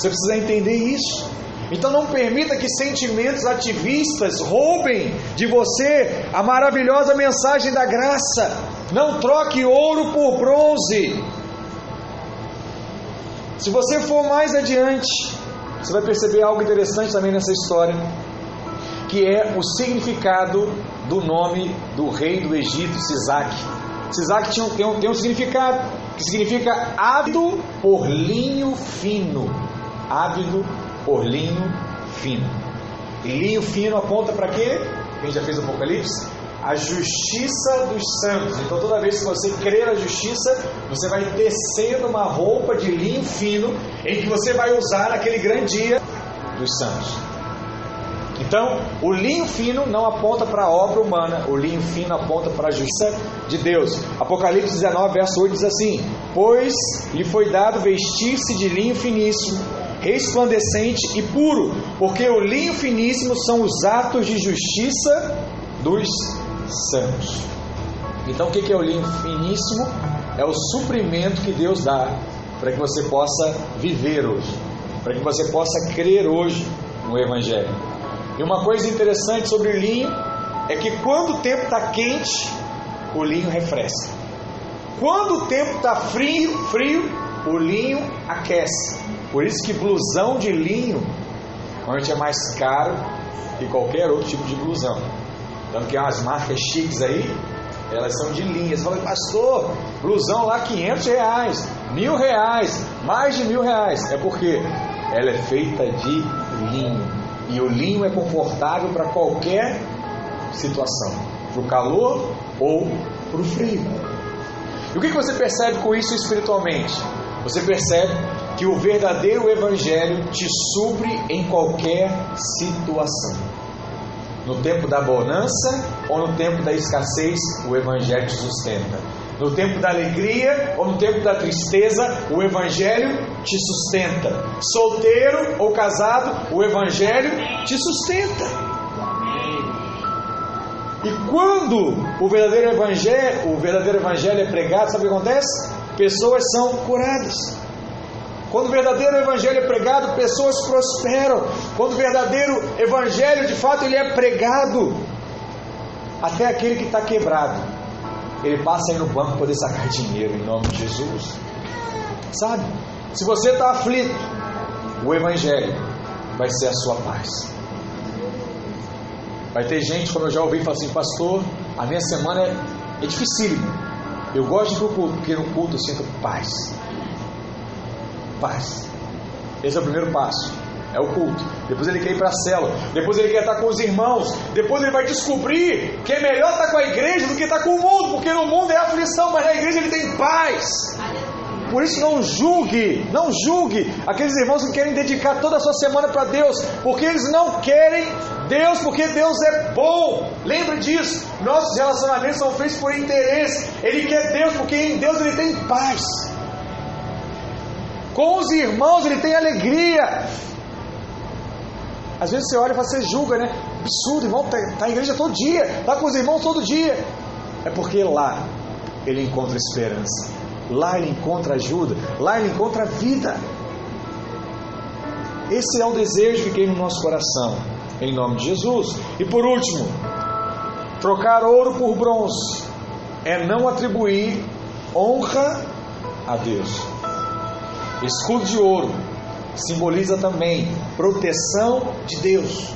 Você precisa entender isso. Então não permita que sentimentos ativistas roubem de você a maravilhosa mensagem da graça. Não troque ouro por bronze. Se você for mais adiante, você vai perceber algo interessante também nessa história, que é o significado do nome do rei do Egito, Sisaque. Sisaque tinha, tem, um, tem um significado que significa ávido por linho fino. Ávido por linho fino. E linho fino aponta para quê? Quem já fez o Apocalipse? A justiça dos santos. Então, toda vez que você crer na justiça, você vai tecendo uma roupa de linho fino em que você vai usar naquele grande dia dos santos. Então, o linho fino não aponta para a obra humana, o linho fino aponta para a justiça de Deus. Apocalipse 19, verso 8 diz assim: Pois lhe foi dado vestir-se de linho finíssimo, resplandecente e puro, porque o linho finíssimo são os atos de justiça dos santos. Então, o que é o linho finíssimo? É o suprimento que Deus dá para que você possa viver hoje, para que você possa crer hoje no Evangelho. E uma coisa interessante sobre o linho é que quando o tempo está quente, o linho refresca. Quando o tempo está frio, frio, o linho aquece. Por isso que blusão de linho normalmente é mais caro que qualquer outro tipo de blusão. Tanto que as marcas chiques aí, elas são de linha. Você fala, pastor, blusão lá 500 reais, mil reais, mais de mil reais. É porque ela é feita de linho. E o linho é confortável para qualquer situação, para o calor ou para o frio. E o que você percebe com isso espiritualmente? Você percebe que o verdadeiro Evangelho te supre em qualquer situação. No tempo da bonança ou no tempo da escassez, o Evangelho te sustenta. No tempo da alegria ou no tempo da tristeza, o Evangelho te sustenta. Solteiro ou casado, o Evangelho te sustenta. E quando o verdadeiro evangelho, o verdadeiro evangelho é pregado, sabe o que acontece? Pessoas são curadas. Quando o verdadeiro evangelho é pregado, pessoas prosperam. Quando o verdadeiro evangelho, de fato, ele é pregado, até aquele que está quebrado, ele passa aí no banco para poder sacar dinheiro em nome de Jesus. Sabe? Se você está aflito, o evangelho vai ser a sua paz. Vai ter gente, como eu já ouvi, falar assim, pastor, a minha semana é, é dificílima. Eu gosto de ir culto, porque no culto eu sinto paz. Paz. Esse é o primeiro passo. É o culto. Depois ele quer ir para a cela. Depois ele quer estar com os irmãos. Depois ele vai descobrir que é melhor estar com a igreja do que estar com o mundo. Porque no mundo é aflição, mas na igreja ele tem paz. Por isso não julgue, não julgue aqueles irmãos que querem dedicar toda a sua semana para Deus, porque eles não querem Deus, porque Deus é bom. Lembre disso. Nossos relacionamentos são feitos por interesse. Ele quer Deus, porque em Deus ele tem paz. Com os irmãos ele tem alegria. Às vezes você olha e você julga, né? Absurdo, irmão, está tá na igreja todo dia, está com os irmãos todo dia. É porque lá ele encontra esperança, lá ele encontra ajuda, lá ele encontra vida. Esse é o desejo que tem no nosso coração em nome de Jesus. E por último, trocar ouro por bronze é não atribuir honra a Deus. Escudo de ouro simboliza também proteção de Deus.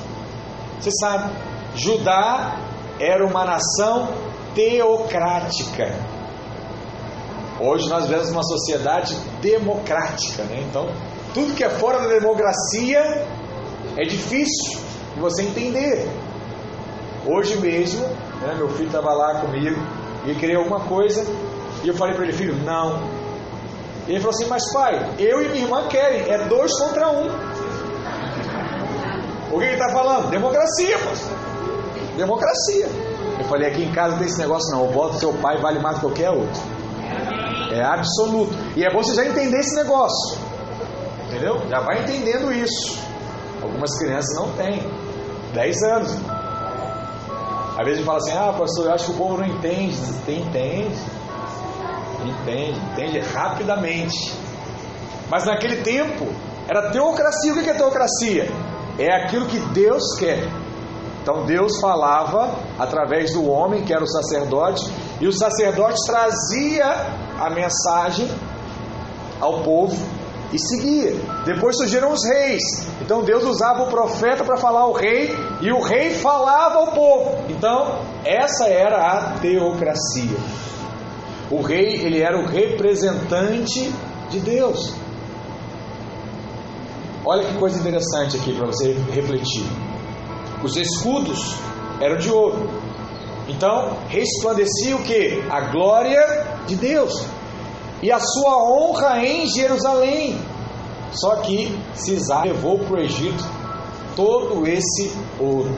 Você sabe, Judá era uma nação teocrática. Hoje nós vivemos uma sociedade democrática, né? Então, tudo que é fora da democracia é difícil e você entender. Hoje mesmo, né, meu filho estava lá comigo e queria alguma coisa e eu falei para ele, filho, não. E ele falou assim, mas pai, eu e minha irmã querem, é dois contra um. O que ele está falando? Democracia, pastor. Democracia. Eu falei, aqui em casa tem esse negócio não, o voto do seu pai vale mais do que qualquer outro. É absoluto. E é bom você já entender esse negócio. Entendeu? Já vai entendendo isso. Algumas crianças não têm. 10 anos. Às vezes fala assim, ah pastor, eu acho que o povo não entende. Tem, entende. Entende, entende rapidamente. Mas naquele tempo era teocracia. O que é teocracia? É aquilo que Deus quer. Então Deus falava através do homem, que era o sacerdote, e o sacerdote trazia a mensagem ao povo e seguia. Depois surgiram os reis. Então Deus usava o profeta para falar ao rei e o rei falava ao povo. Então, essa era a teocracia. O rei, ele era o representante de Deus. Olha que coisa interessante aqui para você refletir. Os escudos eram de ouro. Então, resplandecia o que? A glória de Deus e a sua honra em Jerusalém. Só que Cisar levou para o Egito todo esse ouro.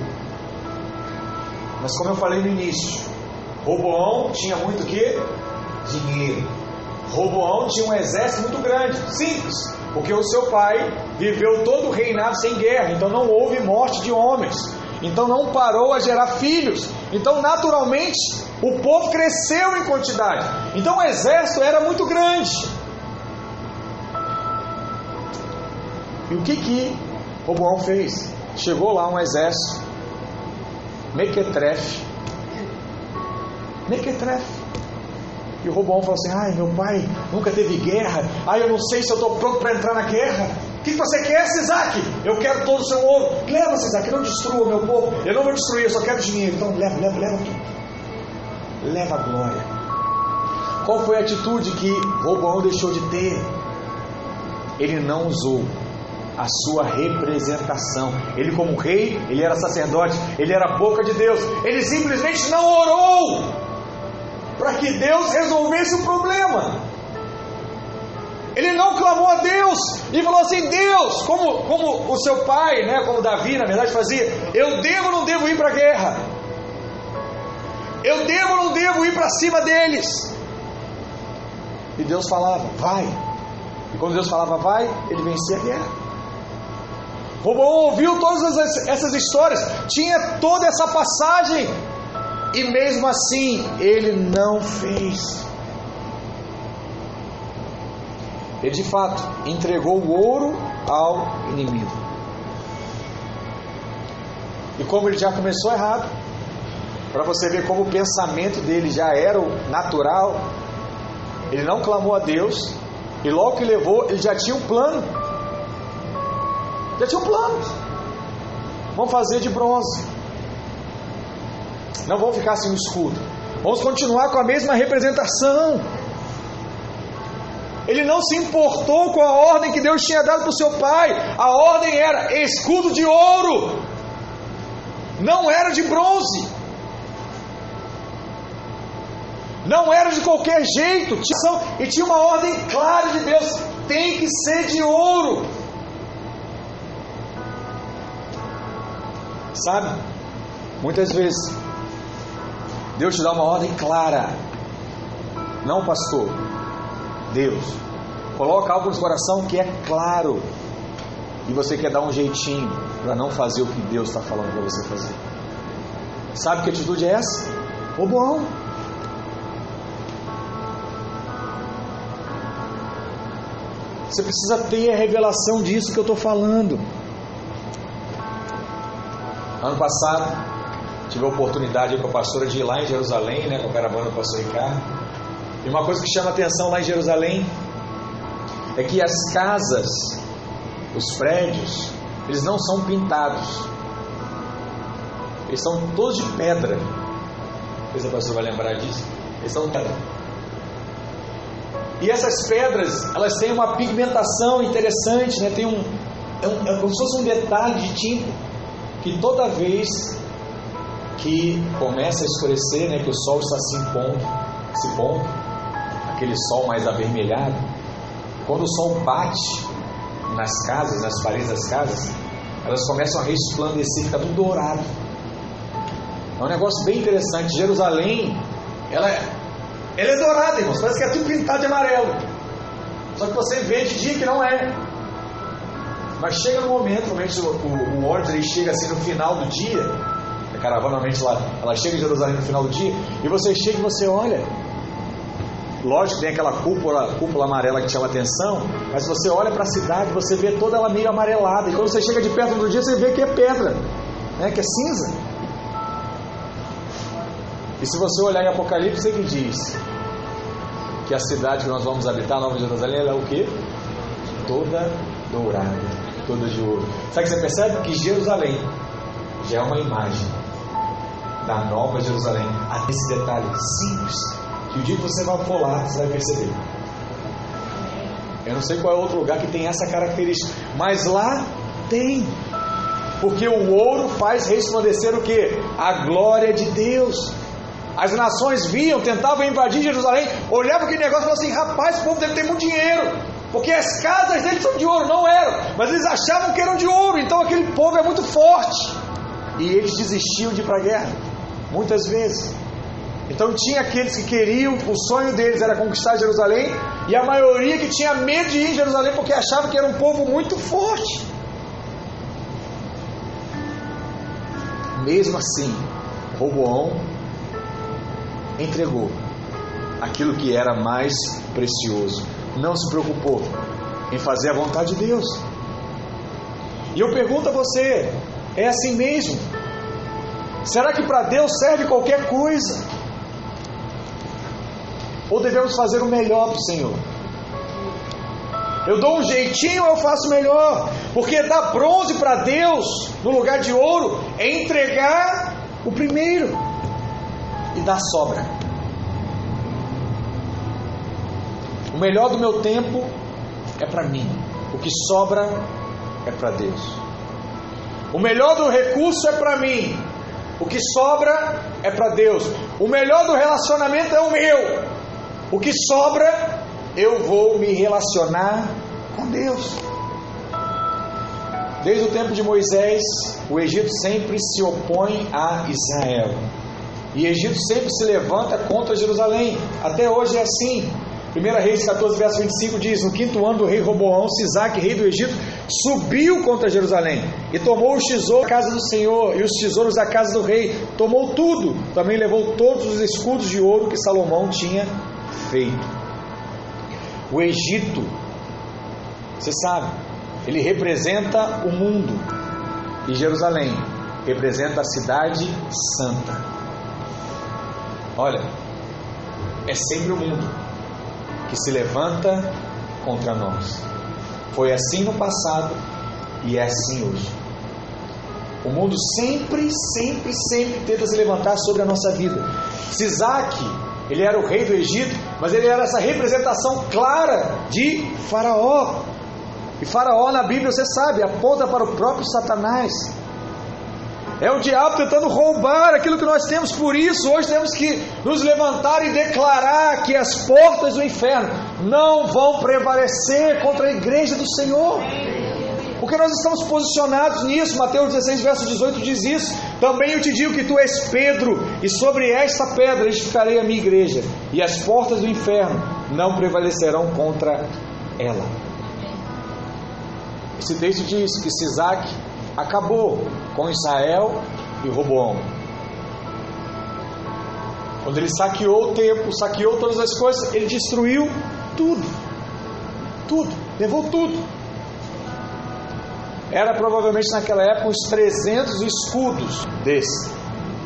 Mas como eu falei no início, Roboão tinha muito que? Dinheiro. Roboão tinha um exército muito grande, simples, porque o seu pai viveu todo o reinado sem guerra, então não houve morte de homens, então não parou a gerar filhos, então naturalmente o povo cresceu em quantidade. Então o exército era muito grande. E o que que Roboão fez? chegou lá um exército, Mequetrefe, Mequetrefe. E o Roboão falou assim: Ai, meu pai nunca teve guerra. Ai, eu não sei se eu estou pronto para entrar na guerra. O que você quer, Sisaque? Eu quero todo o seu ouro. Leva, Sisaque, não destrua meu povo. Eu não vou destruir, eu só quero dinheiro. Então leva, leva, leva tudo. Leva a glória. Qual foi a atitude que Roboão deixou de ter? Ele não usou a sua representação. Ele, como rei, ele era sacerdote, ele era a boca de Deus. Ele simplesmente não orou para que Deus resolvesse o problema. Ele não clamou a Deus e falou assim: Deus, como, como o seu pai, né, como Davi, na verdade, fazia, eu devo ou não devo ir para a guerra? Eu devo ou não devo ir para cima deles? E Deus falava: vai. E quando Deus falava: vai, ele vencia a guerra. Roboão ouviu todas essas histórias, tinha toda essa passagem, e mesmo assim ele não fez. Ele de fato entregou o ouro ao inimigo. E como ele já começou errado, para você ver como o pensamento dele já era o natural, ele não clamou a Deus, e logo que levou, ele já tinha um plano já tinha um plano. Vamos fazer de bronze. Não vamos ficar assim no escudo. Vamos continuar com a mesma representação. Ele não se importou com a ordem que Deus tinha dado para o seu pai. A ordem era escudo de ouro, não era de bronze, não era de qualquer jeito. E tinha uma ordem clara de Deus: tem que ser de ouro. Sabe? Muitas vezes Deus te dá uma ordem clara. Não, pastor. Deus. Coloca algo no coração que é claro. E você quer dar um jeitinho para não fazer o que Deus está falando para você fazer. Sabe que atitude é essa? O bom. Você precisa ter a revelação disso que eu estou falando. Ano passado, tive a oportunidade com a pastora de ir lá em Jerusalém, né, com a caravana do pastor Ricardo. E uma coisa que chama atenção lá em Jerusalém é que as casas, os prédios, eles não são pintados. Eles são todos de pedra. Não sei se a pastora vai lembrar disso. Eles são pedra. E essas pedras, elas têm uma pigmentação interessante, né? Tem um, é, um, é como se fosse um detalhe de tinta que toda vez que começa a escurecer, né, que o sol está se pondo, se pondo, aquele sol mais avermelhado, quando o sol bate nas casas, nas paredes das casas, elas começam a resplandecer, fica tudo dourado. É um negócio bem interessante. Jerusalém, ela é, ela é dourada, irmãos, parece que é tudo pintado de amarelo. Só que você vê de dia que não é. Mas chega no momento, o, o, o ele chega assim no final do dia, a caravana normalmente lá, ela chega em Jerusalém no final do dia, e você chega e você olha. Lógico, tem aquela cúpula, cúpula amarela que chama atenção, mas você olha para a cidade, você vê toda ela meio amarelada, e quando você chega de perto do dia, você vê que é pedra, né, que é cinza. E se você olhar em Apocalipse, ele diz que a cidade que nós vamos habitar, Nova Jerusalém, ela é o que? Toda dourada toda de ouro. Sabe que você percebe? Que Jerusalém já é uma imagem da nova Jerusalém. Até esse detalhe simples, que o dia que você vai lá, você vai perceber. Eu não sei qual é outro lugar que tem essa característica, mas lá tem. Porque o ouro faz resplandecer o que? A glória de Deus. As nações viam, tentavam invadir Jerusalém, olhavam aquele negócio e falavam assim: rapaz, o povo deve ter muito dinheiro. Porque as casas deles são de ouro, não eram, mas eles achavam que eram de ouro, então aquele povo é muito forte. E eles desistiam de ir para a guerra, muitas vezes. Então tinha aqueles que queriam, o sonho deles era conquistar Jerusalém, e a maioria que tinha medo de ir em Jerusalém porque achava que era um povo muito forte. Mesmo assim, Roboão entregou aquilo que era mais precioso não se preocupou em fazer a vontade de Deus. E eu pergunto a você: É assim mesmo? Será que para Deus serve qualquer coisa? Ou devemos fazer o melhor para o Senhor? Eu dou um jeitinho, eu faço melhor. Porque dar bronze para Deus no lugar de ouro é entregar o primeiro e dar sobra. O melhor do meu tempo é para mim. O que sobra é para Deus. O melhor do recurso é para mim. O que sobra é para Deus. O melhor do relacionamento é o meu. O que sobra, eu vou me relacionar com Deus. Desde o tempo de Moisés, o Egito sempre se opõe a Israel. E Egito sempre se levanta contra Jerusalém. Até hoje é assim. 1 Reis 14, verso 25 diz: No quinto ano do rei Roboão, Sisaque, rei do Egito, subiu contra Jerusalém e tomou os tesouros da casa do Senhor e os tesouros da casa do rei. Tomou tudo. Também levou todos os escudos de ouro que Salomão tinha feito. O Egito, você sabe, ele representa o mundo e Jerusalém representa a cidade santa. Olha, é sempre o mundo que se levanta contra nós. Foi assim no passado e é assim hoje. O mundo sempre, sempre, sempre tenta se levantar sobre a nossa vida. Sisaque, ele era o rei do Egito, mas ele era essa representação clara de Faraó. E Faraó na Bíblia, você sabe, aponta para o próprio Satanás. É o diabo tentando roubar aquilo que nós temos, por isso hoje temos que nos levantar e declarar que as portas do inferno não vão prevalecer contra a igreja do Senhor. Porque nós estamos posicionados nisso, Mateus 16, verso 18 diz isso. Também eu te digo que tu és Pedro, e sobre esta pedra edificarei a minha igreja, e as portas do inferno não prevalecerão contra ela. Esse texto diz que Sisaque acabou com Israel e Roboão. Quando ele saqueou o templo, saqueou todas as coisas, ele destruiu tudo. Tudo, levou tudo. Era provavelmente naquela época uns 300 escudos desse.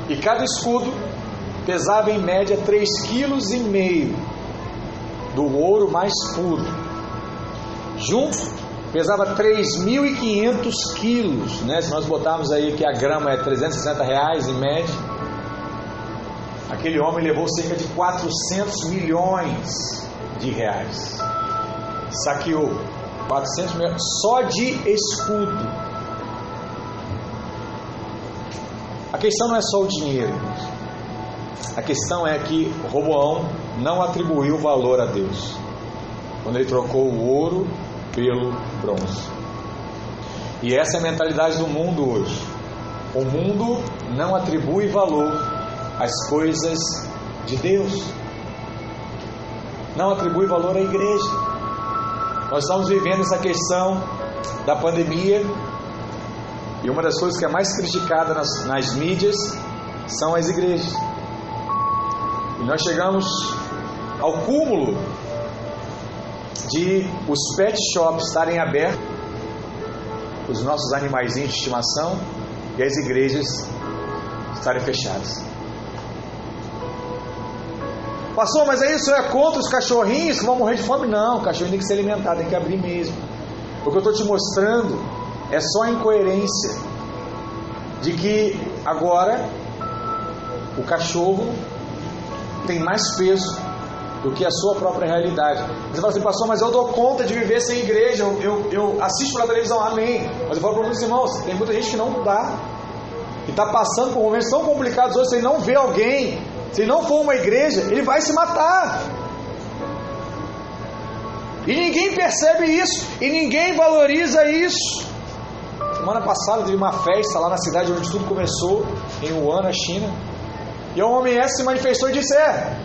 E cada escudo pesava em média 3,5 kg do ouro mais puro. Junto pesava 3.500 quilos, né? Se nós botarmos aí que a grama é 360 reais em média, aquele homem levou cerca de 400 milhões de reais. Saqueou 400 milhões só de escudo. A questão não é só o dinheiro. A questão é que Roboão não atribuiu valor a Deus. Quando ele trocou o ouro pelo bronze. E essa é a mentalidade do mundo hoje. O mundo não atribui valor às coisas de Deus. Não atribui valor à igreja. Nós estamos vivendo essa questão da pandemia e uma das coisas que é mais criticada nas, nas mídias são as igrejas. E nós chegamos ao cúmulo de os pet shops estarem abertos, os nossos animaizinhos de estimação e as igrejas estarem fechadas. Passou, mas é isso é contra os cachorrinhos que vão morrer de fome? Não, o cachorrinho tem que ser alimentado, tem que abrir mesmo. O que eu estou te mostrando é só a incoerência de que agora o cachorro tem mais peso do que a sua própria realidade. Você fala assim, pastor, mas eu dou conta de viver sem igreja, eu, eu, eu assisto pela televisão, amém. Mas eu falo para os irmãos, tem muita gente que não dá, que está passando por momentos tão complicados hoje, ele não vê alguém, se não for uma igreja, ele vai se matar. E ninguém percebe isso, e ninguém valoriza isso. Semana passada teve uma festa lá na cidade onde tudo começou, em Wuhan, na China. E um homem se manifestou e disse: É,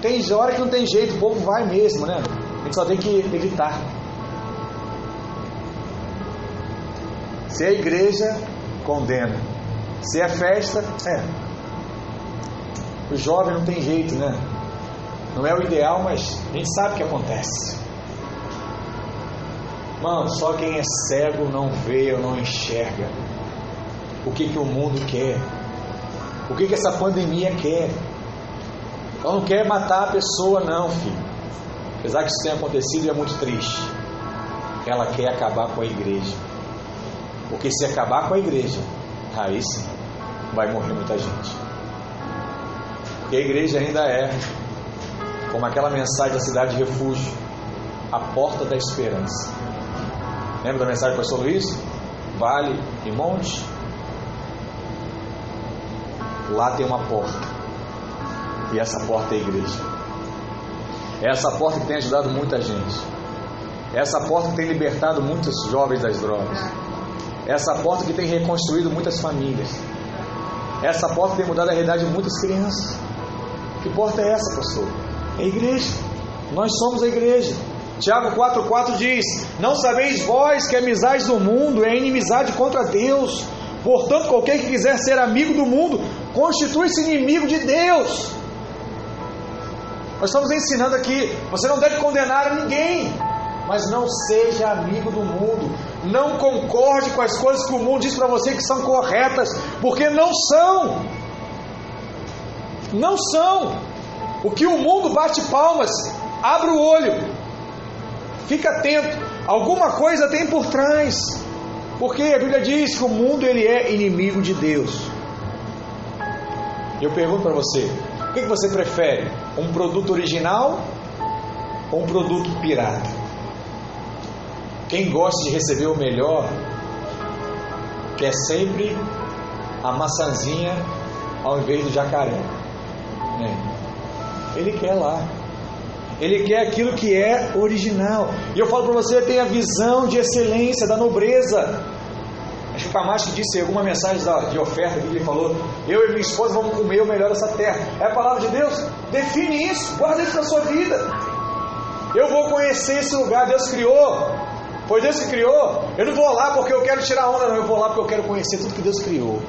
tem hora que não tem jeito, o povo vai mesmo, né? A gente só tem que evitar. Se é igreja, condena. Se é festa, é. O jovem não tem jeito, né? Não é o ideal, mas a gente sabe o que acontece. Mano, só quem é cego não vê ou não enxerga. o que, que o mundo quer, o que, que essa pandemia quer. Ela não quer matar a pessoa, não, filho. Apesar que isso tenha acontecido é muito triste. Ela quer acabar com a igreja. Porque se acabar com a igreja, aí sim vai morrer muita gente. Porque a igreja ainda é, como aquela mensagem da cidade de refúgio, a porta da esperança. Lembra da mensagem do pastor Luiz? Vale e monte. Lá tem uma porta. E essa porta é a igreja. É essa porta que tem ajudado muita gente. É essa porta que tem libertado muitos jovens das drogas. É essa porta que tem reconstruído muitas famílias. É essa porta que tem mudado a realidade de muitas crianças. Que porta é essa, pastor? É a igreja. Nós somos a igreja. Tiago 4,4 diz: Não sabeis vós que amizade do mundo é inimizade contra Deus. Portanto, qualquer que quiser ser amigo do mundo, constitui-se inimigo de Deus. Nós estamos ensinando aqui: você não deve condenar ninguém, mas não seja amigo do mundo. Não concorde com as coisas que o mundo diz para você que são corretas, porque não são. Não são. O que o mundo bate palmas, abre o olho, fica atento. Alguma coisa tem por trás. Porque a Bíblia diz que o mundo ele é inimigo de Deus. Eu pergunto para você, o que você prefere? Um produto original ou um produto pirata? Quem gosta de receber o melhor quer sempre a maçãzinha ao invés do jacaré. É. Ele quer lá. Ele quer aquilo que é original. E eu falo para você, tenha visão de excelência, da nobreza. Acho que o Camacho disse em alguma mensagem de oferta que ele falou: Eu e minha esposa vamos comer o melhor dessa terra. É a palavra de Deus? Define isso, guarda isso na sua vida. Eu vou conhecer esse lugar, Deus criou. Foi Deus que criou. Eu não vou lá porque eu quero tirar onda, não. Eu vou lá porque eu quero conhecer tudo que Deus criou.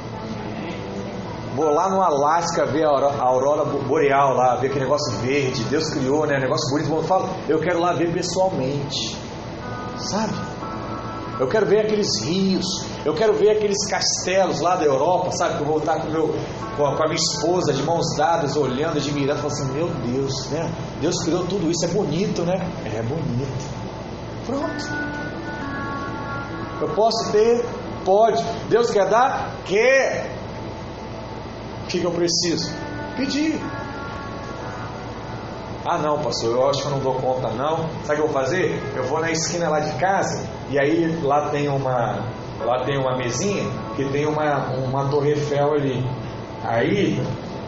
Vou lá no Alasca ver a aurora boreal lá, ver aquele negócio verde. Deus criou, né? Negócio bonito. Eu falo, eu quero lá ver pessoalmente. Sabe? Eu quero ver aqueles rios. Eu quero ver aqueles castelos lá da Europa, sabe? Que eu vou estar com, meu, com, a, minha esposa de mãos dadas, olhando, admirando, falando assim: Meu Deus, né? Deus criou tudo isso. É bonito, né? É bonito. Pronto. Eu posso ter? Pode. Deus quer dar? Quer que, que eu preciso? Pedir. Ah não, pastor, eu acho que eu não dou conta não. Sabe o que eu vou fazer? Eu vou na esquina lá de casa e aí lá tem uma lá tem uma mesinha que tem uma, uma Torre Eiffel ali. Aí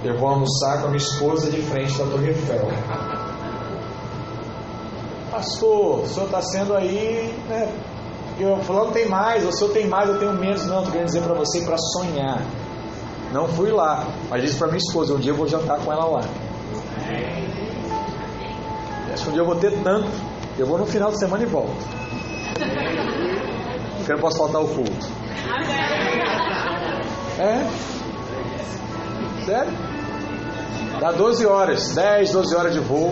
eu vou almoçar com a minha esposa de frente da Torre Eiffel. Pastor, o senhor está sendo aí, né? Eu falando tem mais, o senhor tem mais, eu tenho menos. Não, estou querendo dizer para você para sonhar. Não fui lá, mas disse para minha esposa: um dia eu vou jantar com ela lá. Acho que um dia eu vou ter tanto. Eu vou no final de semana e volto. Porque eu não posso faltar o culto. É? Sério? Dá 12 horas, 10, 12 horas de voo.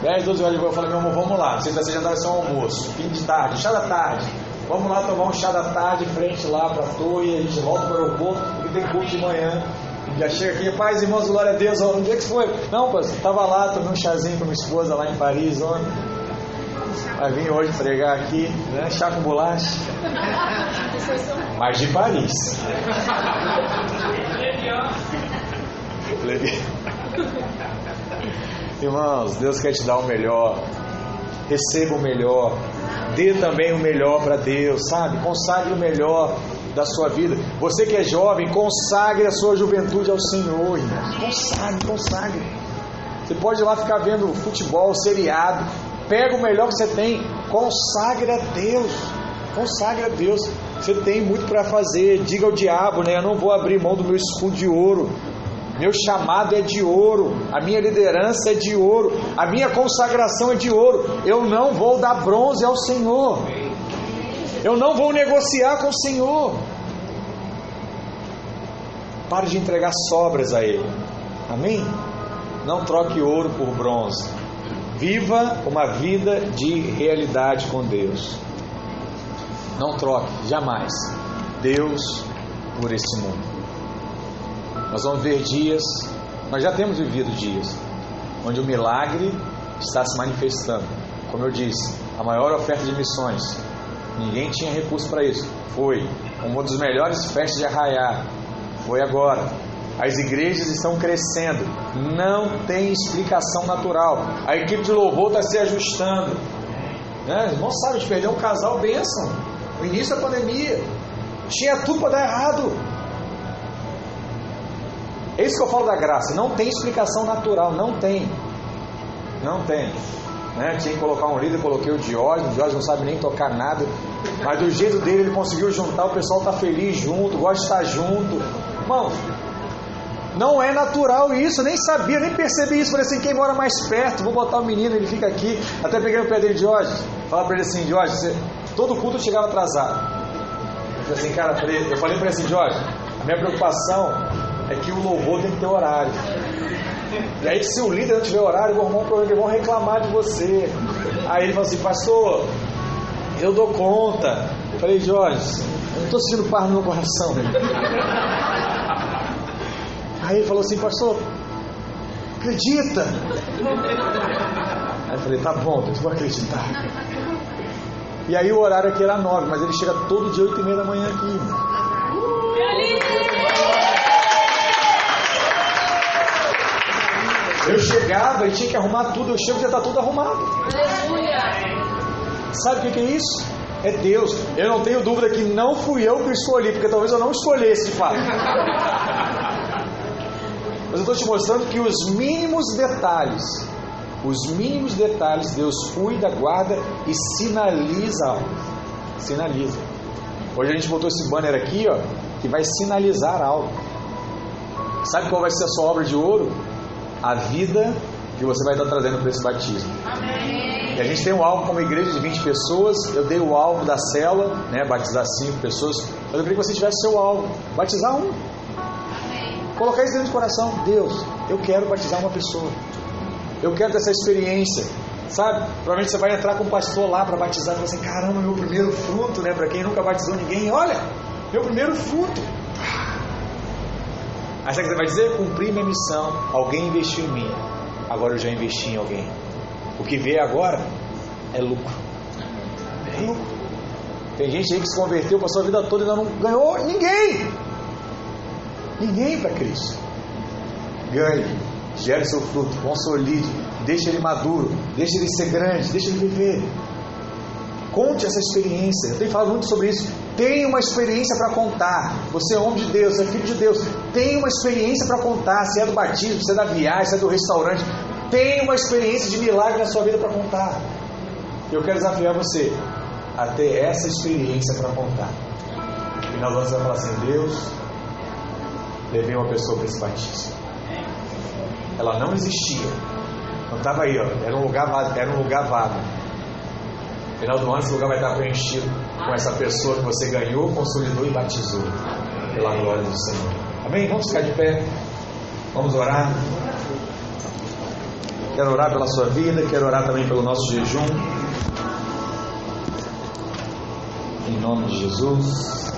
10, 12 horas de voo. Eu falei, meu amor, vamos lá. Você vai jantar vai ser um almoço. Fim de tarde, chá da tarde. Vamos lá tomar um chá da tarde frente lá para a torre. A gente volta para o aeroporto, porque tem culto de manhã. Já chega aqui, paz, irmãos, glória a Deus. Onde é que foi? Não, pai, estava lá, tomei um chazinho com minha esposa lá em Paris ontem. Vai vir hoje pregar aqui, né? Chá com bolacha. Mas de Paris. Irmãos, Deus quer te dar o melhor. Receba o melhor. Dê também o melhor para Deus, sabe? Consagre o melhor da sua vida. Você que é jovem, consagre a sua juventude ao Senhor. Consagre, consagre. Você pode ir lá ficar vendo futebol, seriado. Pega o melhor que você tem, consagre a Deus. Consagre a Deus. Você tem muito para fazer. Diga ao diabo, né? Eu não vou abrir mão do meu escudo de ouro. Meu chamado é de ouro, a minha liderança é de ouro, a minha consagração é de ouro. Eu não vou dar bronze ao Senhor. Eu não vou negociar com o Senhor. Pare de entregar sobras a Ele. Amém? Não troque ouro por bronze. Viva uma vida de realidade com Deus. Não troque, jamais. Deus por esse mundo. Nós vamos ver dias, nós já temos vivido dias, onde o milagre está se manifestando. Como eu disse, a maior oferta de missões, ninguém tinha recurso para isso. Foi uma das melhores festas de arraiar. Foi agora. As igrejas estão crescendo. Não tem explicação natural. A equipe de louvor está se ajustando. Né? Irmão sabe, a gente perdeu um casal bênção. No início da pandemia. Tinha tudo para dar errado. É isso que eu falo da graça. Não tem explicação natural. Não tem. Não tem. Né? Tinha que colocar um líder, coloquei o Diógenes. O Diógenes não sabe nem tocar nada. Mas do jeito dele, ele conseguiu juntar. O pessoal está feliz junto, gosta de estar junto. Irmão, não é natural isso, nem sabia, nem percebi isso. Falei assim, quem mora mais perto, vou botar o menino, ele fica aqui. Até peguei o pé dele, Diógenes. Falar para ele assim, Diógenes, você... todo culto chegava atrasado. Eu falei assim, cara, eu falei para ele assim, Diógenes, a minha preocupação é que o louvor tem que ter horário. E aí, se o líder não tiver horário, um problema, eles vão reclamar de você. Aí ele falou assim, pastor, eu dou conta. Eu falei, Jorge, eu não estou sentindo paz no meu coração. Aí ele falou assim, pastor, acredita. Aí eu falei, tá bom, eu vou acreditar. E aí o horário aqui era nove, mas ele chega todo dia oito e meia da manhã aqui. Eu chegava e tinha que arrumar tudo, eu chego e já está tudo arrumado. Sabe o que é isso? É Deus. Eu não tenho dúvida que não fui eu que escolhi, porque talvez eu não escolhesse de fato. Mas eu estou te mostrando que os mínimos detalhes, os mínimos detalhes, Deus cuida, guarda e sinaliza algo. Sinaliza. Hoje a gente botou esse banner aqui, ó, que vai sinalizar algo. Sabe qual vai ser a sua obra de ouro? A vida que você vai estar trazendo para esse batismo. Amém. E a gente tem um alvo como igreja de 20 pessoas. Eu dei o alvo da cela, né, batizar 5 pessoas. Mas eu queria que você tivesse seu alvo, batizar um. Colocar isso dentro do coração. Deus, eu quero batizar uma pessoa. Eu quero ter essa experiência. Sabe? Provavelmente você vai entrar com um pastor lá para batizar e falar assim: caramba, meu primeiro fruto, né? Para quem nunca batizou ninguém, olha, meu primeiro fruto. Aí sabe o que você vai dizer? Cumpri minha missão. Alguém investiu em mim. Agora eu já investi em alguém. O que vê agora é lucro. É lucro. Tem gente aí que se converteu, passou a vida toda e ainda não ganhou ninguém. Ninguém para Cristo. Ganhe, gere seu fruto, consolide, deixe ele maduro, deixe ele ser grande, deixe ele viver. Conte essa experiência. Eu tenho falado muito sobre isso. Tenha uma experiência para contar. Você é homem de Deus, é filho de Deus. Tenha uma experiência para contar. Se é do batismo, se é da viagem, se é do restaurante. Tenha uma experiência de milagre na sua vida para contar. Eu quero desafiar você a ter essa experiência para contar. E nós vamos falar assim: Deus, levei uma pessoa para esse batismo. Ela não existia. Não estava aí, ó. Era um lugar vago. Era um lugar vago. No final do ano, esse lugar vai estar preenchido com essa pessoa que você ganhou, consolidou e batizou. Pela glória do Senhor. Amém? Vamos ficar de pé. Vamos orar. Quero orar pela sua vida, quero orar também pelo nosso jejum. Em nome de Jesus.